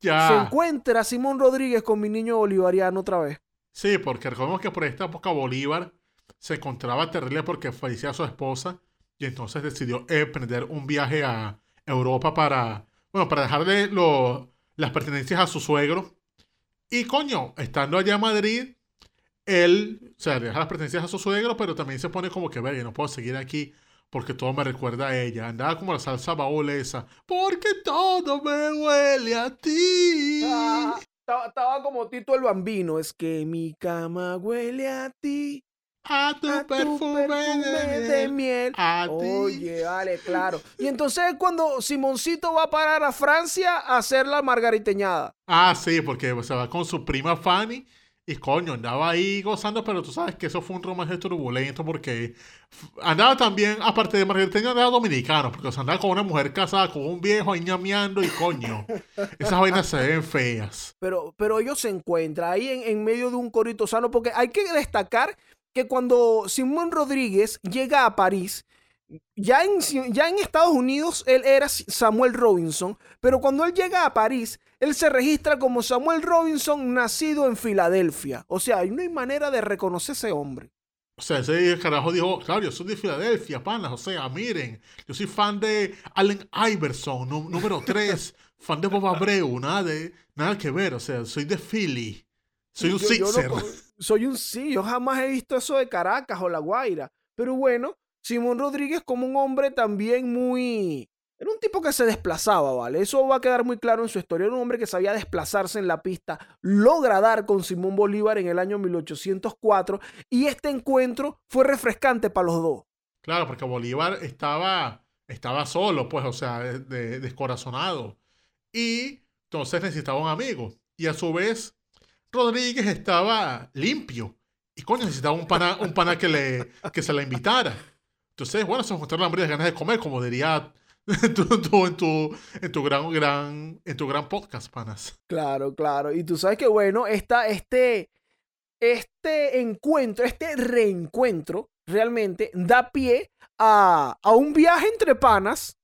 Se Ya. encuentra Simón Rodríguez con mi niño bolivariano otra vez. Sí, porque recordemos que por esta época Bolívar se encontraba terrible porque fallecía su esposa y entonces decidió emprender un viaje a Europa para, bueno, para dejarle lo- las pertenencias a su suegro. Y coño, estando allá en Madrid, él, o sea, le deja las pertenencias a su suegro, pero también se pone como que, verga, no puedo seguir aquí porque todo me recuerda a ella. Andaba como la salsa baúl esa, porque todo me huele a ti. Ah, estaba, estaba como Tito el Bambino. Es que mi cama huele a ti. A tu a tu perfume, perfume de miel. A ti. Oye, vale, claro. Y entonces es cuando Simoncito va a parar a Francia a hacer la margariteñada. Ah, sí, porque se va con su prima Fanny y coño, andaba ahí gozando, pero tú sabes que eso fue un romance turbulento porque andaba también, aparte de margariteño, andaba dominicano, porque o sea, andaba con una mujer casada, con un viejo ahí ñameando y coño, [laughs] esas vainas se ven feas. Pero, pero ellos se encuentran ahí en, en medio de un corito sano, porque hay que destacar que cuando Simón Rodríguez llega a París, ya en, ya en Estados Unidos él era Samuel Robinson, pero cuando él llega a París, él se registra como Samuel Robinson nacido en Filadelfia. O sea, no hay manera de reconocer ese hombre. O sea, ese carajo dijo, claro, yo soy de Filadelfia, panas, o sea, miren, yo soy fan de Allen Iverson, nú- número 3, [laughs] fan de Bob Abreu, nada, de, nada que ver, o sea, soy de Philly, soy un Yo- yo no Sixer. soy un sí, yo jamás he visto eso de Caracas o La Guaira. Pero bueno, Simón Rodríguez como un hombre también muy... Era un tipo que se desplazaba, ¿vale? Eso va a quedar muy claro en su historia. Era un hombre que sabía desplazarse en la pista, logra dar con Simón Bolívar en el año 1804 y este encuentro fue refrescante para los dos. Claro, porque Bolívar estaba, estaba solo, pues, o sea, de- de- descorazonado. Y entonces necesitaba un amigo. Y a su vez, Rodríguez estaba limpio. Y coño, necesitaba un pana, un pana que, le, que se la invitara. Entonces, bueno, se encontraron de ganas de comer, como diría [laughs] tú, tú en, tu, en tu gran, gran, en tu gran podcast, panas. Claro, claro. Y tú sabes que, bueno, esta, este, este encuentro, este reencuentro, realmente da pie a, a un viaje entre panas.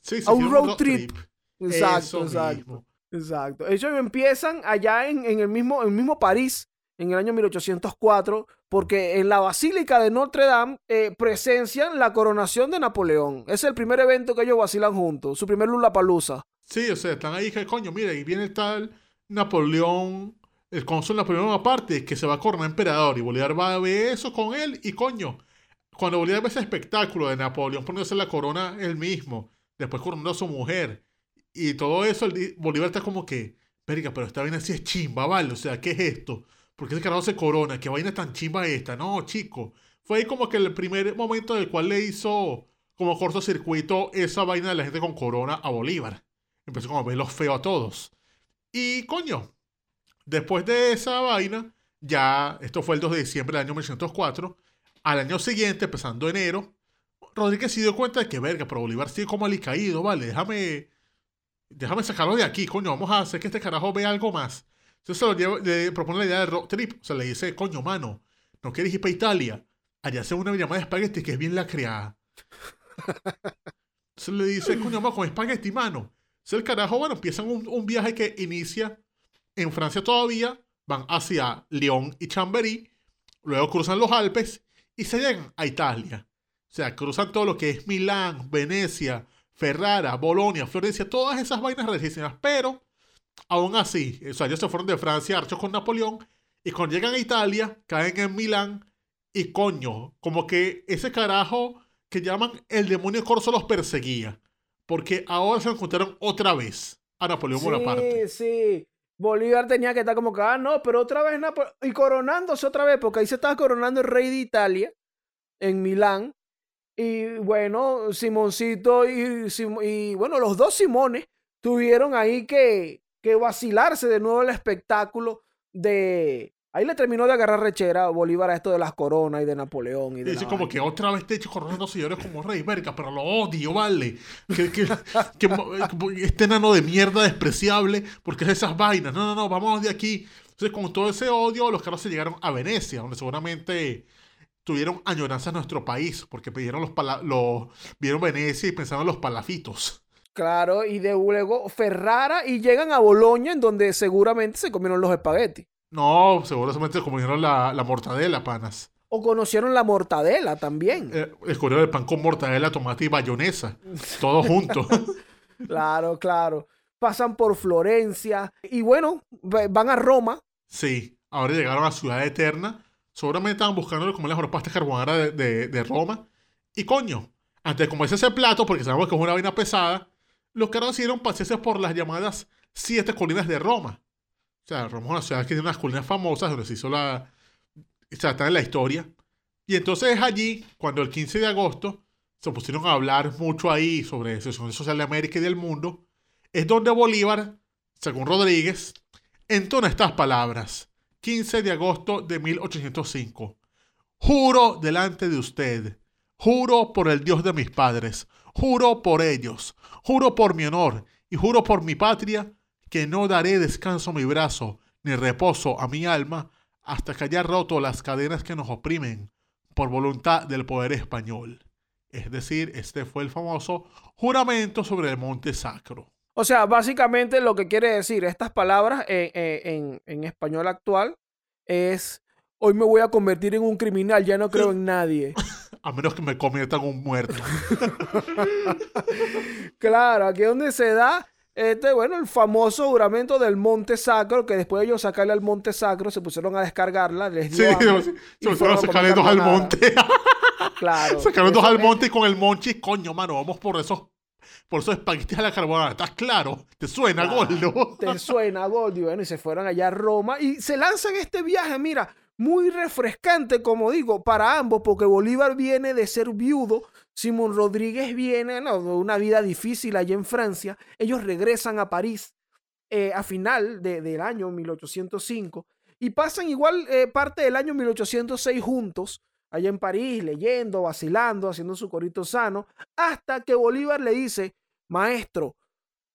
Sí, sí, A un road trip. Exacto, Eso exacto. mismo. Exacto. Ellos empiezan allá en, en el, mismo, el mismo París, en el año 1804, porque en la Basílica de Notre Dame eh, presencian la coronación de Napoleón. Es el primer evento que ellos vacilan juntos, su primer Palusa. Sí, o sea, están ahí coño, mira, y viene tal Napoleón, el cónsul Napoleón aparte, que se va a coronar emperador, y Bolívar va a ver eso con él, y coño, cuando Bolívar ve ese espectáculo de Napoleón poniéndose la corona él mismo, después coronando a su mujer, y todo eso, Bolívar está como que, verga, pero esta vaina sí es chimba, ¿vale? O sea, ¿qué es esto? ¿Por qué ese carajo se corona? ¿Qué vaina tan chimba esta? No, chico. Fue ahí como que el primer momento en el cual le hizo como cortocircuito esa vaina de la gente con corona a Bolívar. Empezó como a verlos feo a todos. Y coño, después de esa vaina, ya, esto fue el 2 de diciembre del año 1904, al año siguiente, empezando enero, Rodríguez se dio cuenta de que, verga, pero Bolívar sigue como alicaído, ¿vale? Déjame, déjame sacarlo de aquí, coño, vamos a hacer que este carajo vea algo más. Entonces se lo lleva- le propone la idea de road trip, o sea, le dice, coño, mano, ¿no quieres ir para Italia? Allá hacen una llamada de espagueti que es bien la creada. [laughs] Entonces le dice, coño, vamos con espagueti, mano. Entonces el carajo, bueno, empiezan un, un viaje que inicia en Francia todavía, van hacia Lyon y Chambéry, luego cruzan los Alpes y se llegan a Italia. O sea, cruzan todo lo que es Milán, Venecia, Ferrara, Bolonia, Florencia, todas esas vainas rarísimas. Pero, aún así, o sea, ellos se fueron de Francia, archos con Napoleón, y cuando llegan a Italia, caen en Milán, y coño, como que ese carajo que llaman el demonio corso los perseguía. Porque ahora se encontraron otra vez a Napoleón Sí, Bonaparte. sí. Bolívar tenía que estar como que, ah, no, pero otra vez Napo- y coronándose otra vez, porque ahí se estaba coronando el rey de Italia en Milán. Y bueno, Simoncito y, y bueno, los dos Simones tuvieron ahí que, que vacilarse de nuevo el espectáculo de... Ahí le terminó de agarrar rechera a Bolívar a esto de las coronas y de Napoleón y de dice la como que otra vez te he hecho coronando señores como rey, verga, pero lo odio, vale. Que, que, que mo- este enano de mierda despreciable, porque es esas vainas. No, no, no, vamos de aquí. Entonces, con todo ese odio, los carros se llegaron a Venecia, donde seguramente tuvieron añoranza a nuestro país, porque pidieron los, los vieron Venecia y pensaron en los palafitos. Claro, y de luego Ferrara y llegan a Boloña, en donde seguramente se comieron los espaguetis. No, seguramente se comieron la, la mortadela, panas. O conocieron la mortadela también. Eh, descubrieron el pan con mortadela, tomate y bayonesa. Todo junto. [laughs] Claro, claro. Pasan por Florencia. Y bueno, van a Roma. Sí, ahora llegaron a Ciudad Eterna. Seguramente estaban buscando como la mejor pasta carbonara de, de- de Roma. Y coño, antes de comerse ese plato, porque sabemos que es una vaina pesada, los caras hicieron pasearse por las llamadas siete colinas de Roma. O sea, Roma es una ciudad que tiene unas colinas famosas donde se hizo la... O sea, está en la historia. Y entonces es allí, cuando el 15 de agosto se pusieron a hablar mucho ahí sobre situación social de América y del mundo, es donde Bolívar, según Rodríguez, entona estas palabras. 15 de agosto de 1805. Juro delante de usted, juro por el Dios de mis padres, juro por ellos, juro por mi honor y juro por mi patria que no daré descanso a mi brazo ni reposo a mi alma hasta que haya roto las cadenas que nos oprimen por voluntad del poder español. Es decir, este fue el famoso juramento sobre el monte sacro. O sea, básicamente lo que quiere decir estas palabras en, en- en- en español actual es, hoy me voy a convertir en un criminal, ya no creo en nadie. [laughs] A menos que me conviertan en un muerto. [laughs] Claro, aquí es donde se da, este, bueno, el famoso juramento del Monte Sacro, que después de ellos sacarle al Monte Sacro, se pusieron a descargarla, les Sí, hambre, se y se pusieron a sacarle dos al monte. [laughs] Claro. Sacaron dos eso al es- monte y con el monchi, coño, mano, vamos por esos, por esos espaguetis a la carbonara. ¿Estás claro? ¿Te suena, Claro. gordo? Te suena, Goldie. Bueno, y se fueron allá a Roma y se lanzan este viaje, mira, muy refrescante, como digo, para ambos, porque Bolívar viene de ser viudo, Simón Rodríguez viene no, de una vida difícil allá en Francia. Ellos regresan a París eh, a final de- del año 1805 y pasan igual eh, parte del año 1806 juntos, allá en París, leyendo, vacilando, haciendo su corito sano, hasta que Bolívar le dice, maestro,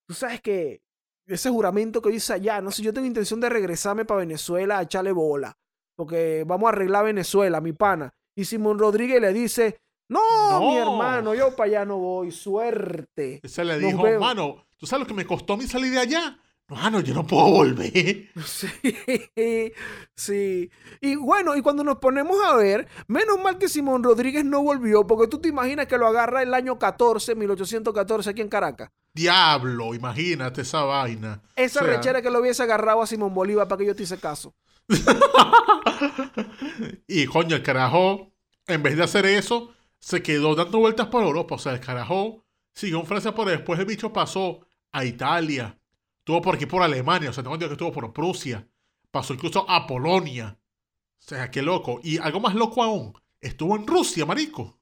tú sabes que ese juramento que hice allá, no sé, yo tengo intención de regresarme para Venezuela a echarle bola, porque vamos a arreglar Venezuela, mi pana. Y Simón Rodríguez le dice, no, mi No. hermano, yo para allá no voy, suerte. Se le dijo, vemos. mano, ¿tú sabes lo que me costó mí salir de allá? Mano, yo no puedo volver. [laughs] Sí, sí. Y bueno, y cuando nos ponemos a ver, menos mal que Simón Rodríguez no volvió, porque tú te imaginas que lo agarra el año 14, 1814, aquí en Caracas. Diablo, imagínate esa vaina. Esa O sea, rechera que lo hubiese agarrado a Simón Bolívar para que yo te hice caso. [laughs] Y coño, el carajo, en vez de hacer eso, se quedó dando vueltas por Europa. O sea, el carajo siguió en Francia, pero después el bicho pasó a Italia. Estuvo por aquí por Alemania. O sea, tengo entendido que estuvo por Prusia. Pasó incluso a Polonia. O sea, qué loco. Y algo más loco aún, estuvo en Rusia, marico.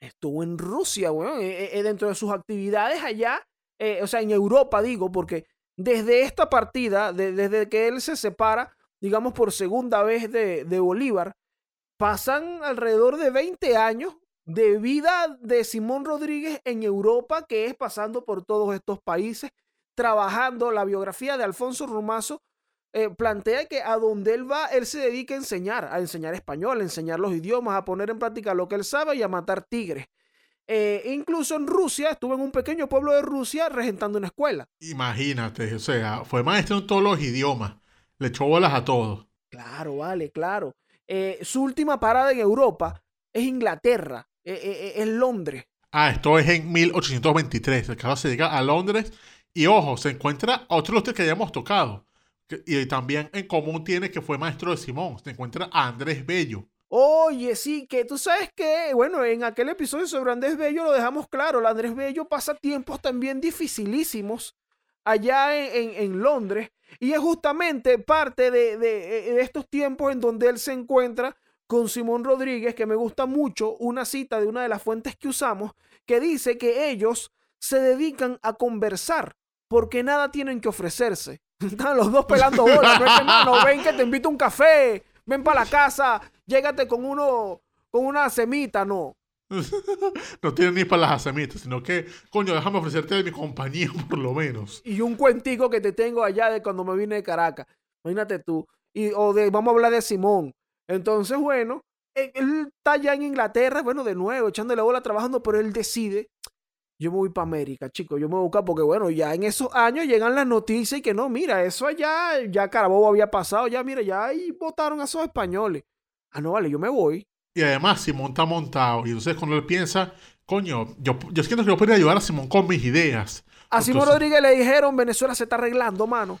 Estuvo en Rusia, weón, eh, eh, dentro de sus actividades allá, eh, o sea, en Europa, digo, porque desde esta partida, de- desde que él se separa, digamos, por segunda vez de, de Bolívar, pasan alrededor de 20 años de vida de Simón Rodríguez en Europa, que es pasando por todos estos países, trabajando. La biografía de Alfonso Rumazo eh, plantea que a donde él va, él se dedica a enseñar, a enseñar español, a enseñar los idiomas, a poner en práctica lo que él sabe y a matar tigres. Eh, incluso en Rusia, estuvo en un pequeño pueblo de Rusia regentando una escuela. Imagínate, o sea, fue maestro en todos los idiomas. Le echó bolas a todos. Claro, vale, claro. Eh, su última parada en Europa es Inglaterra, eh, eh, eh, es Londres. Ah, esto es en 1823. El carro se llega a Londres y, ojo, se encuentra otro ilustre que hayamos tocado. Y también en común tiene que fue maestro de Simón. Se encuentra a Andrés Bello. Oye, sí, que tú sabes que, bueno, en aquel episodio sobre Andrés Bello lo dejamos claro. El Andrés Bello pasa tiempos también dificilísimos allá en, en- Londres. Y es justamente parte de, de- de estos tiempos en donde él se encuentra con Simón Rodríguez, que me gusta mucho una cita de una de las fuentes que usamos, que dice que ellos se dedican a conversar porque nada tienen que ofrecerse. [laughs] Están los dos pelando bolas. No es que, mano, ven que te invito a un café, ven para la casa, llégate con uno, con una semita, no. [laughs] No tiene ni para las asemitas, sino que, coño, déjame ofrecerte de mi compañía [laughs] por lo menos. Y un cuentico que te tengo allá de cuando me vine de Caracas. Imagínate tú. Y, o de, vamos a hablar de Simón. Entonces, bueno, él, él está allá en Inglaterra, bueno, de nuevo, echándole bola trabajando, pero él decide, yo me voy para América, chicos, yo me voy a buscar porque, bueno, ya en esos años llegan las noticias y que no, mira, eso allá, ya Carabobo había pasado, ya, mira, ya ahí votaron a esos españoles. Ah, no, vale, yo me voy. Y además, Simón está montado. Y entonces, cuando él piensa, coño, yo, yo siento que yo podría ayudar a Simón con mis ideas. A Simón Rodríguez le dijeron, Venezuela se está arreglando, mano.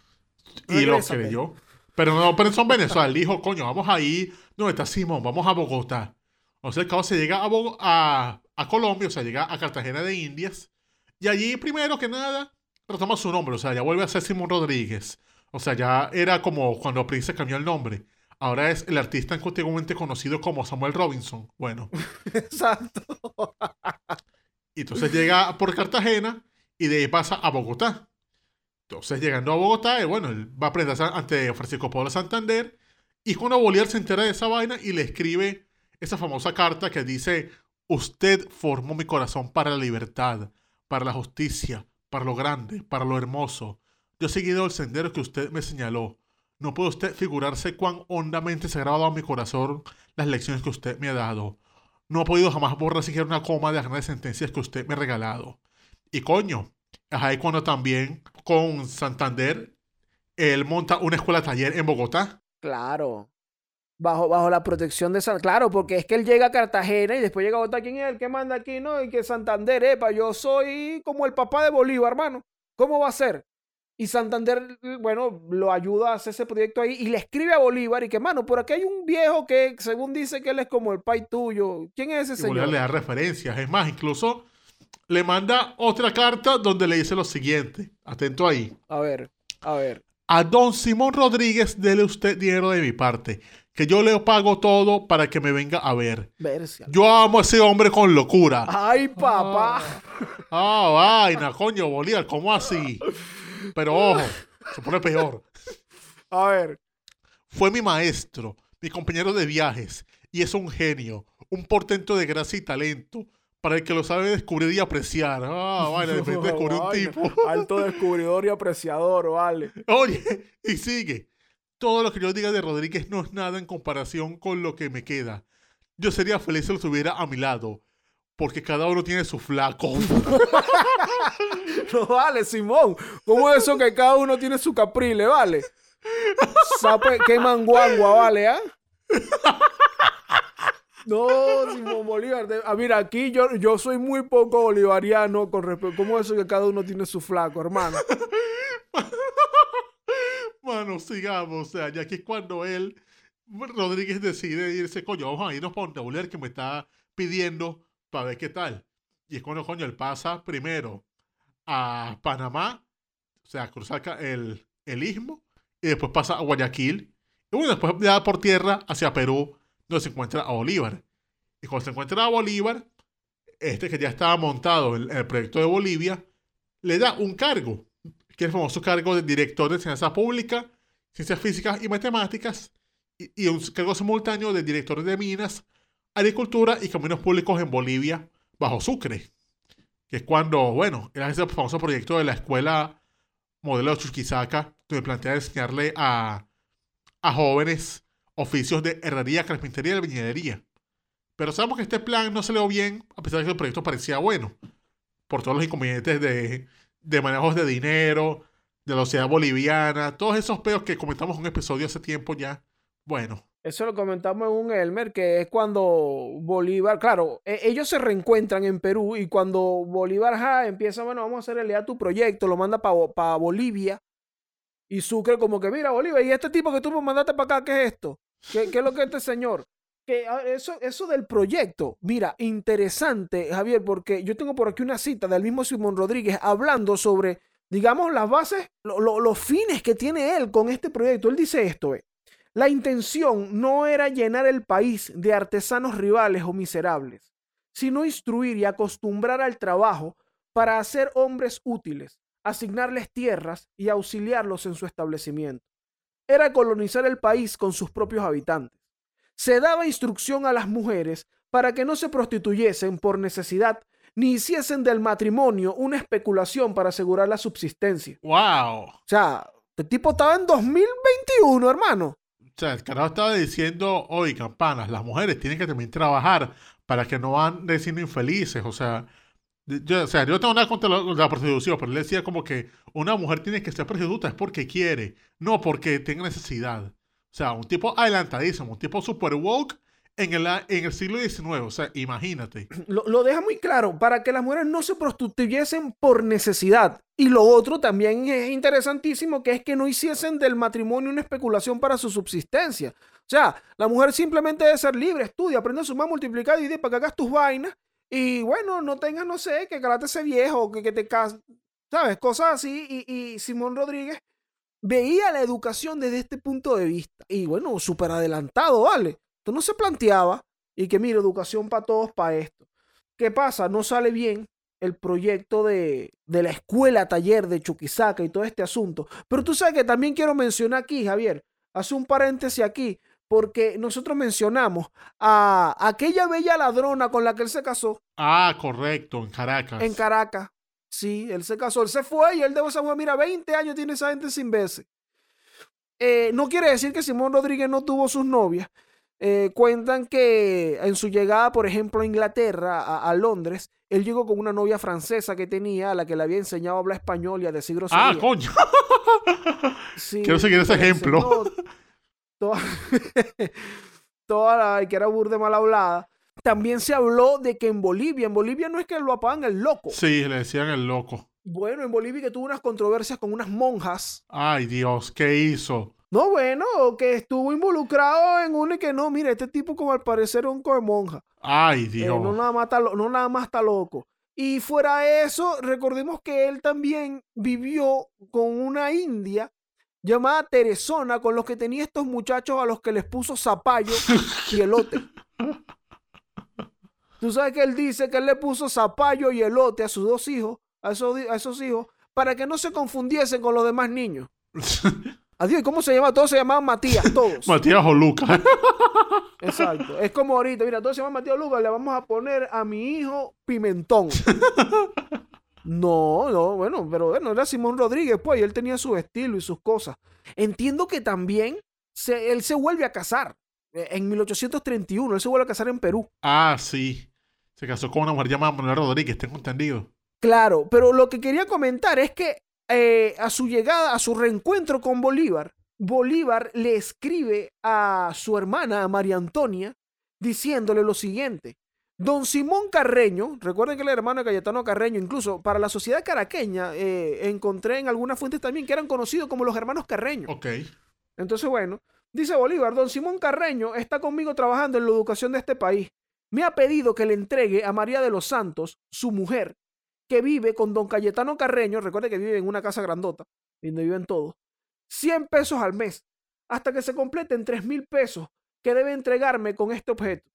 Y lo creyó. Pero no, pero son Venezuela. Él dijo, coño, vamos ahí. ¿Dónde está Simón? Vamos a Bogotá. O sea, el cabo se llega a, Bogo- a, a Colombia, o sea, llega a Cartagena de Indias. Y allí, primero que nada, retoma su nombre. O sea, ya vuelve a ser Simón Rodríguez. O sea, ya era como cuando Prince cambió el nombre. Ahora es el artista antiguamente conocido como Samuel Robinson. Bueno, [laughs] Exacto. y entonces llega por Cartagena y de ahí pasa a Bogotá. Entonces, llegando a Bogotá, eh, bueno, él va a presentarse ante Francisco Pablo Santander. Y cuando Bolívar se entera de esa vaina y le escribe esa famosa carta que dice: Usted formó mi corazón para la libertad, para la justicia, para lo grande, para lo hermoso. Yo he seguido el sendero que usted me señaló. No puede usted figurarse cuán hondamente se ha grabado a mi corazón las lecciones que usted me ha dado. No ha podido jamás borrar siquiera una coma de las grandes sentencias que usted me ha regalado. Y coño, es ahí cuando también con Santander él monta una escuela taller en Bogotá. Claro. Bajo, bajo la protección de San... Claro, porque es que él llega a Cartagena y después llega a Bogotá. ¿Quién es el que manda aquí? No, y que Santander, epa, yo soy como el papá de Bolívar, hermano. ¿Cómo va a ser? Y Santander, bueno, lo ayuda a hacer ese proyecto ahí y le escribe a Bolívar y que, mano, por aquí hay un viejo que según dice que él es como el pai tuyo. ¿Quién es ese Y Bolívar señor? le da referencias. Es más, incluso le manda otra carta donde le dice lo siguiente. Atento ahí. A ver, a ver. A don Simón Rodríguez, dele usted dinero de mi parte, que yo le pago todo para que me venga a ver. Versia. Yo amo a ese hombre con locura. Ay, papá. Ah, vaina, coño, Bolívar, ¿cómo así? [laughs] Pero ojo, se pone peor. A ver. Fue mi maestro, mi compañero de viajes, y es un genio, un portento de gracia y talento, para el que lo sabe descubrir y apreciar. Ah, vaina, de repente descubrí un [laughs] tipo. Alto descubridor y apreciador, vale. Oye, y sigue. Todo lo que yo diga de Rodríguez no es nada en comparación con lo que me queda. Yo sería feliz si lo tuviera a mi lado, porque cada uno tiene su flaco. [laughs] No vale, Simón. ¿Cómo es eso que cada uno tiene su caprile, vale? Sape, qué manguangua, vale, ¿ah? No, Simón Bolívar. de- ah, mira, aquí yo, yo soy muy poco bolivariano con respecto. ¿Cómo es eso que cada uno tiene su flaco, hermano? [laughs] Mano, sigamos. O sea, ya que es cuando él, Rodríguez decide irse, coño, vamos a irnos para donde Bolívar que me está pidiendo para ver qué tal. Y es cuando, coño, él pasa primero a Panamá, o sea, cruzar el, el istmo, y después pasa a Guayaquil. Y bueno, después ya por tierra hacia Perú, donde se encuentra a Bolívar. Y cuando se encuentra a Bolívar, este que ya estaba montado en, el proyecto de Bolivia, le da un cargo, que es el famoso cargo de director de ciencia pública, ciencias físicas y matemáticas, y un cargo simultáneo de director de minas, agricultura y caminos públicos en Bolivia, bajo Sucre. Que es cuando, bueno, era ese famoso proyecto de la escuela modelo Chuquisaca, donde plantea enseñarle a, a jóvenes oficios de herrería, carpintería y viñería. Pero sabemos que este plan no salió bien, a pesar de que el proyecto parecía bueno, por todos los inconvenientes de, de manejos de dinero, de la sociedad boliviana, todos esos peos que comentamos en un episodio hace tiempo ya. Bueno, Eso lo comentamos en un Elmer, que es cuando Bolívar, claro, e- ellos se reencuentran en Perú y cuando Bolívar ja, empieza, bueno, vamos a hacer realidad tu proyecto, lo manda para Bolivia y Sucre como que, mira, Bolívar, ¿y este tipo que tú me mandaste para acá, qué es esto? ¿Qué, es lo que es este señor? Que ah, eso, eso del proyecto, mira, interesante, Javier, porque yo tengo por aquí una cita del mismo Simón Rodríguez hablando sobre, digamos, las bases, lo- los fines que tiene él con este proyecto. Él dice esto, eh, la intención no era llenar el país de artesanos rivales o miserables, sino instruir y acostumbrar al trabajo para hacer hombres útiles, asignarles tierras y auxiliarlos en su establecimiento. Era colonizar el país con sus propios habitantes. Se daba instrucción a las mujeres para que no se prostituyesen por necesidad ni hiciesen del matrimonio una especulación para asegurar la subsistencia. ¡Wow! O sea, este tipo estaba en 2021, hermano. O sea, el carajo estaba diciendo, oye, campanas, las mujeres tienen que también trabajar para que no van siendo infelices. O sea, yo, o sea, yo tengo nada contra la, la prostitución, pero él decía como que una mujer tiene que ser prostituta es porque quiere, no porque tenga necesidad. O sea, un tipo adelantadísimo, un tipo super woke en el, en el siglo XIX. O sea, imagínate. Lo, lo deja muy claro, para que las mujeres no se prostituyesen por necesidad. Y lo otro también es interesantísimo, que es que no hiciesen del matrimonio una especulación para su subsistencia. O sea, la mujer simplemente debe ser libre, estudia, aprende a sumar, multiplicar, dividir para que hagas tus vainas. Y bueno, no tengas, no sé, que calate ese viejo, que, que te cases, ¿sabes? Cosas así. Y, y Simón Rodríguez veía la educación desde este punto de vista. Y bueno, súper adelantado, ¿vale? Esto no se planteaba. Y que mira, educación para todos, para esto. ¿Qué pasa? No sale bien el proyecto de, de la escuela taller de Chuquisaca y todo este asunto. Pero tú sabes que también quiero mencionar aquí, Javier, hace un paréntesis aquí, porque nosotros mencionamos a aquella bella ladrona con la que él se casó Ah, correcto, en Caracas. en Caracas. Sí, él se casó, él se fue y él dejó esa mujer. Mira, 20 años tiene esa gente sin verse. Eh, no quiere decir que Simón Rodríguez no tuvo sus novias. Eh, cuentan que en su llegada, por ejemplo, a Inglaterra, a, a Londres, él llegó con una novia francesa que tenía, a la que le había enseñado a hablar español y a decir groserías. Ah, coño. [laughs] Sí, Quiero seguir ese ejemplo. enseñó [laughs] Toda, [laughs] toda la que era burde mal hablada. También se habló de que en Bolivia, en Bolivia no es que lo apagan el loco. Sí, le decían el loco. Bueno, en Bolivia que tuvo unas controversias con unas monjas. Ay, Dios, ¿qué hizo? No, bueno, que estuvo involucrado en uno y que no, mire, este tipo como al parecer un de monja. Ay, Eh, Dios. no, nada más está, lo- no nada más está loco. Y fuera de eso, recordemos que él también vivió con una india llamada Teresona, con los que tenía estos muchachos a los que les puso zapallo y elote. [laughs] Tú sabes que él dice que él le puso zapallo y elote a sus dos hijos, a esos, a esos hijos, para que no se confundiesen con los demás niños. [laughs] Adiós, ¿y ¿cómo se llama? Todos se llamaban Matías, [laughs] todos. Matías o Lucas. [laughs] Exacto. Es como ahorita, mira, todos se llaman Matías Lucas, le vamos a poner a mi hijo Pimentón. [laughs] No, no, bueno, pero bueno, era Simón Rodríguez, pues, y él tenía su estilo y sus cosas. Entiendo que también se- él se vuelve a casar. eh, En 1831, él se vuelve a casar en Perú. Ah, sí. Se casó con una mujer llamada Manuel Rodríguez, tengo entendido. Claro, pero lo que quería comentar es que eh, a su llegada, a su reencuentro con Bolívar, Bolívar le escribe a su hermana, a María Antonia, diciéndole lo siguiente. Don Simón Carreño, recuerden que el hermano de Cayetano Carreño, incluso para la sociedad caraqueña, eh, encontré en algunas fuentes también que eran conocidos como los hermanos Carreño. Ok. Entonces, bueno, dice Bolívar, don Simón Carreño está conmigo trabajando en la educación de este país. Me ha pedido que le entregue a María de los Santos, su mujer, que vive con don Cayetano Carreño, recuerde que vive en una casa grandota, donde viven todos, 100 pesos al mes, hasta que se completen 3 mil pesos que debe entregarme con este objeto.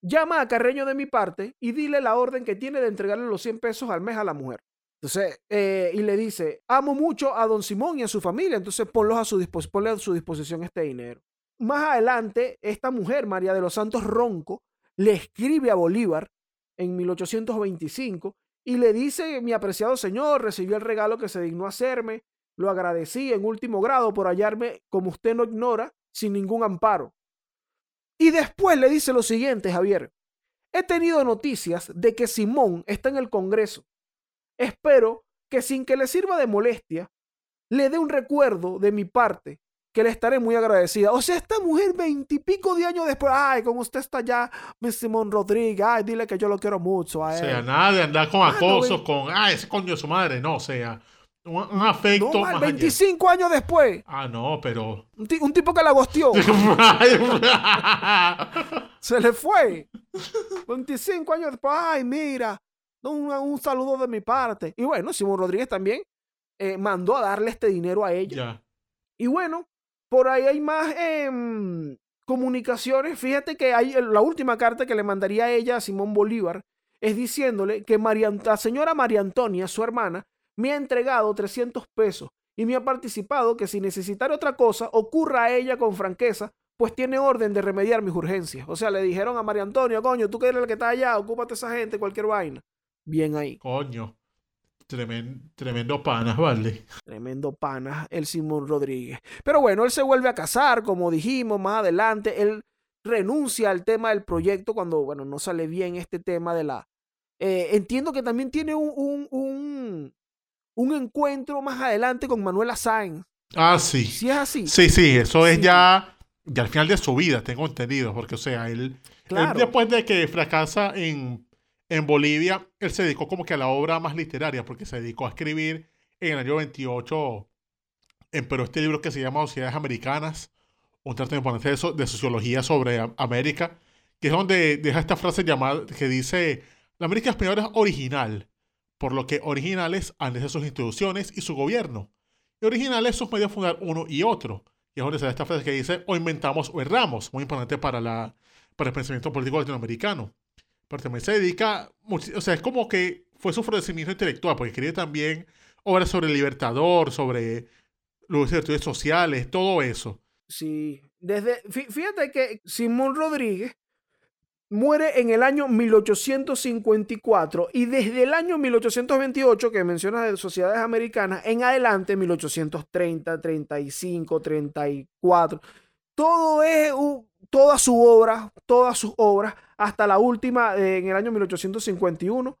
Llama a Carreño de mi parte y dile la orden que tiene de entregarle los 100 pesos al mes a la mujer. Entonces, eh, y le dice, amo mucho a don Simón y a su familia, entonces ponlos ponle a su disposición este dinero. Más adelante, esta mujer, María de los Santos Ronco, le escribe a Bolívar en 1825 y le dice, mi apreciado señor, recibió el regalo que se dignó hacerme, lo agradecí en último grado por hallarme, como usted no ignora, sin ningún amparo. Y después le dice lo siguiente, Javier, he tenido noticias de que Simón está en el Congreso. Espero que sin que le sirva de molestia, le dé un recuerdo de mi parte, que le estaré muy agradecida. O sea, esta mujer veintipico de años después, ay, como usted está allá, mi Simón Rodríguez, ay, dile que yo lo quiero mucho a O él. sea, nada de andar con Ah, ve- con, ah, ese coño de su madre. No, o sea, un, un afecto no, más mal, allá. 25 años después, Ah, no, pero. un, ti- un tipo que la gosteó, [laughs] [laughs] se le fue. 25 años después, ay, mira, un, un saludo de mi parte. Y bueno, Simón Rodríguez también eh, mandó a darle este dinero a ella. ya. Y bueno, por ahí hay más em, comunicaciones. Fíjate que la última carta que le mandaría a ella a Simón Bolívar es diciéndole que la señora María Antonia, su hermana, me ha entregado 300 pesos y me ha participado que si necesitara otra cosa, ocurra a ella con franqueza, pues tiene orden de remediar mis urgencias. O sea, le dijeron a María Antonia, coño, tú que eres el que está allá, ocúpate esa gente, cualquier vaina. Bien ahí. Coño. Tremen- tremendo panas, vale. Tremendo pana, el Simón Rodríguez. Pero bueno, él se vuelve a casar, como dijimos más adelante. Él renuncia al tema del proyecto cuando, bueno, no sale bien este tema de la... Eh, entiendo que también tiene un, un, un, un encuentro más adelante con Manuela Sáenz. Ah, sí. Si es así. Sí, sí, eso es Sí. ya, ya al final de su vida, tengo entendido, porque, o sea, él, él Claro. después de que fracasa en, en Bolivia, él se dedicó como que a la obra más literaria, porque se dedicó a escribir en el año 28, en Perú, este libro que se llama Sociedades Americanas, un trato importante de, de sociología sobre América, que es donde deja esta frase llamada, que dice, la América española es original, por lo que originales han de ser sus instituciones y su gobierno. Y originales sus medios fundar uno y otro. Y es donde se da esta frase que dice, o inventamos o erramos, muy importante para, la, para el pensamiento político latinoamericano. Pero se dedica, o sea, es como que fue su florecimiento intelectual, porque escribe también obras sobre el Libertador, sobre los estudios sociales, todo eso. Sí. Desde, fí- fíjate que Simón Rodríguez muere en el año 1854 y desde el año 1828 que mencionas de sociedades americanas en adelante 1830, 35, 34 todo es toda su obra, todas sus obras hasta la última eh, en el año 1851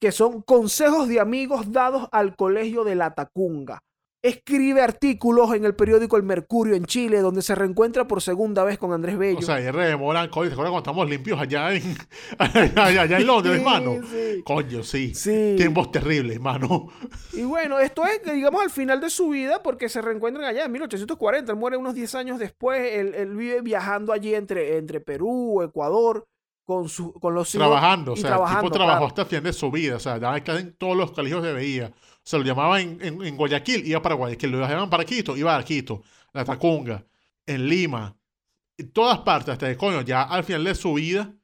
que son consejos de amigos dados al colegio de la Tacunga. Escribe artículos en el periódico El Mercurio en Chile, donde se reencuentra por segunda vez con Andrés Bello. O sea, y rememoran, coño, ¿te acuerdas cuando estamos limpios allá en, [laughs] allá, allá en [laughs] Londres, Sí, hermano? sí. Coño, sí. Sí. Tiempos terribles, hermano. Y bueno, esto es, digamos, al final de su vida, porque se reencuentran allá en 1840. Él muere unos 10 años después. Él, él vive viajando allí entre, entre Perú, Ecuador, con, su, con los hijos. trabajando, o y sea, trabajando, el tipo trabajó claro. hasta el fin de su vida, o sea, daba clase en todos los colegios de veía. Se lo llamaba en, en- en Guayaquil, iba para Guayaquil, lo llamaban para Quito, iba a Quito, La Tacunga, en Lima, en todas partes, hasta que coño, ya al final de su vida,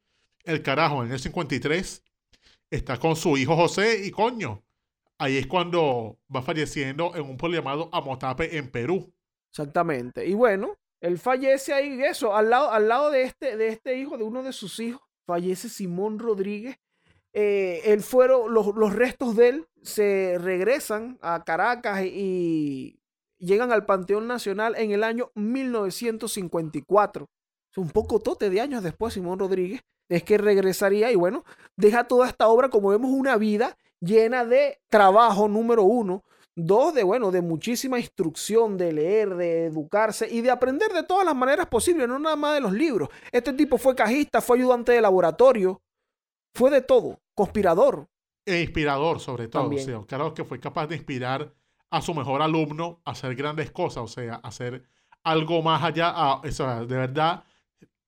el carajo, en el 53, está con su hijo José y coño, ahí es cuando va falleciendo en un pueblo llamado Amotape en Perú. Exactamente. Y bueno, él fallece ahí, eso, al lado, al lado de, este, de este hijo, de uno de sus hijos, fallece Simón Rodríguez. Eh, fueron, los, los restos de él se regresan a Caracas y llegan al Panteón Nacional en el año 1954. Es un poco tote de años después, Simón Rodríguez, es que regresaría y bueno, deja toda esta obra, como vemos, una vida llena de trabajo, número uno, Dos, de bueno, de muchísima instrucción, de leer, de educarse y de aprender de todas las maneras posibles, no nada más de los libros. Este tipo fue cajista, fue ayudante de laboratorio, fue de todo, conspirador. E inspirador, sobre todo. También. O sea, claro que fue capaz de inspirar a su mejor alumno a hacer grandes cosas, o sea, a hacer algo más allá. a- o sea, de verdad,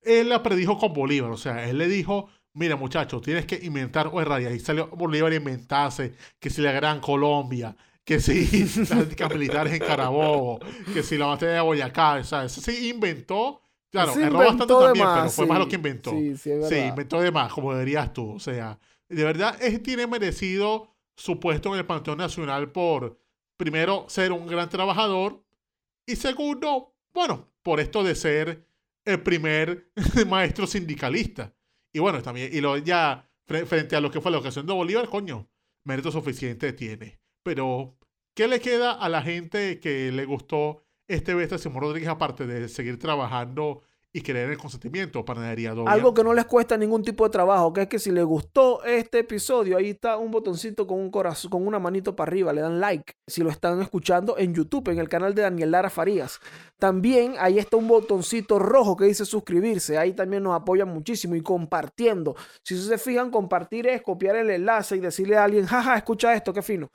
él la predijo con Bolívar. O sea, él le dijo: Mira, muchachos, tienes que inventar o errar. Y ahí salió Bolívar a inventarse que si la Gran Colombia, que si [laughs] las tácticas militares en Carabobo, que si la batalla de Boyacá. O sea, eso sí inventó. Claro, Se erró bastante también, más, pero fue más sí. lo que inventó. Sí, sí, es Sí, inventó de más, como dirías tú. O sea, de verdad, es, tiene merecido su puesto en el Panteón Nacional por, primero, ser un gran trabajador y segundo, bueno, por esto de ser el primer [laughs] maestro sindicalista. Y bueno, también, y lo ya, fre- frente a lo que fue la ocasión de Bolívar, coño, mérito suficiente tiene. Pero, ¿qué le queda a la gente que le gustó este Bestia Simón Rodríguez, aparte de seguir trabajando y querer el consentimiento. Panadería Dorian. Algo que no les cuesta ningún tipo de trabajo, que es que si les gustó este episodio, ahí está un botoncito con un corazón, con una manito para arriba, le dan like. Si lo están escuchando en YouTube, en el canal de Daniel Lara Farías. También ahí está un botoncito rojo que dice suscribirse. Ahí también nos apoyan muchísimo y compartiendo. Si se fijan, compartir es copiar el enlace y decirle a alguien, jaja, escucha esto, qué fino.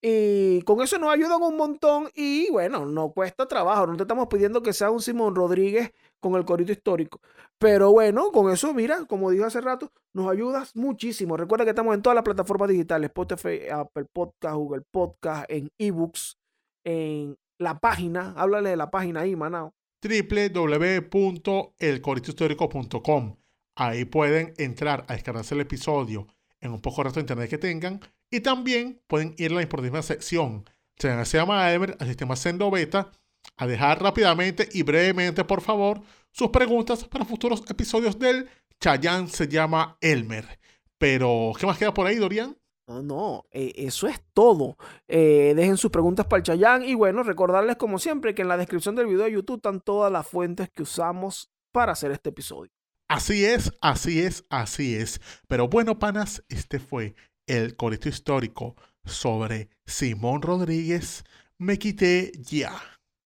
Y con eso nos ayudan un montón y bueno, no cuesta trabajo, no te estamos pidiendo que sea un Simón Rodríguez con el corito histórico. Pero bueno, con eso, mira, como dije hace rato, nos ayudas muchísimo. Recuerda que estamos en todas las plataformas digitales, Spotify, Apple Podcast, Google Podcast, en ebooks, en la página, háblale de la página ahí, Manao. www.elcoritohistórico.com Ahí pueden entrar a descargarse el episodio en un poco rato de internet que tengan y también pueden ir a la importante sección. Se llama Elmer al sistema Sendo Beta a dejar rápidamente y brevemente, por favor, sus preguntas para futuros episodios del Chayanne se llama Elmer. Pero, ¿qué más queda por ahí, Dorian? No, no, eh, eso es todo. Eh, dejen sus preguntas para el Chayán y bueno, recordarles como siempre que en la descripción del video de YouTube están todas las fuentes que usamos para hacer este episodio. Así es, así es, así es. Pero bueno, panas, este fue el corito histórico sobre Simón Rodríguez. Me quité ya.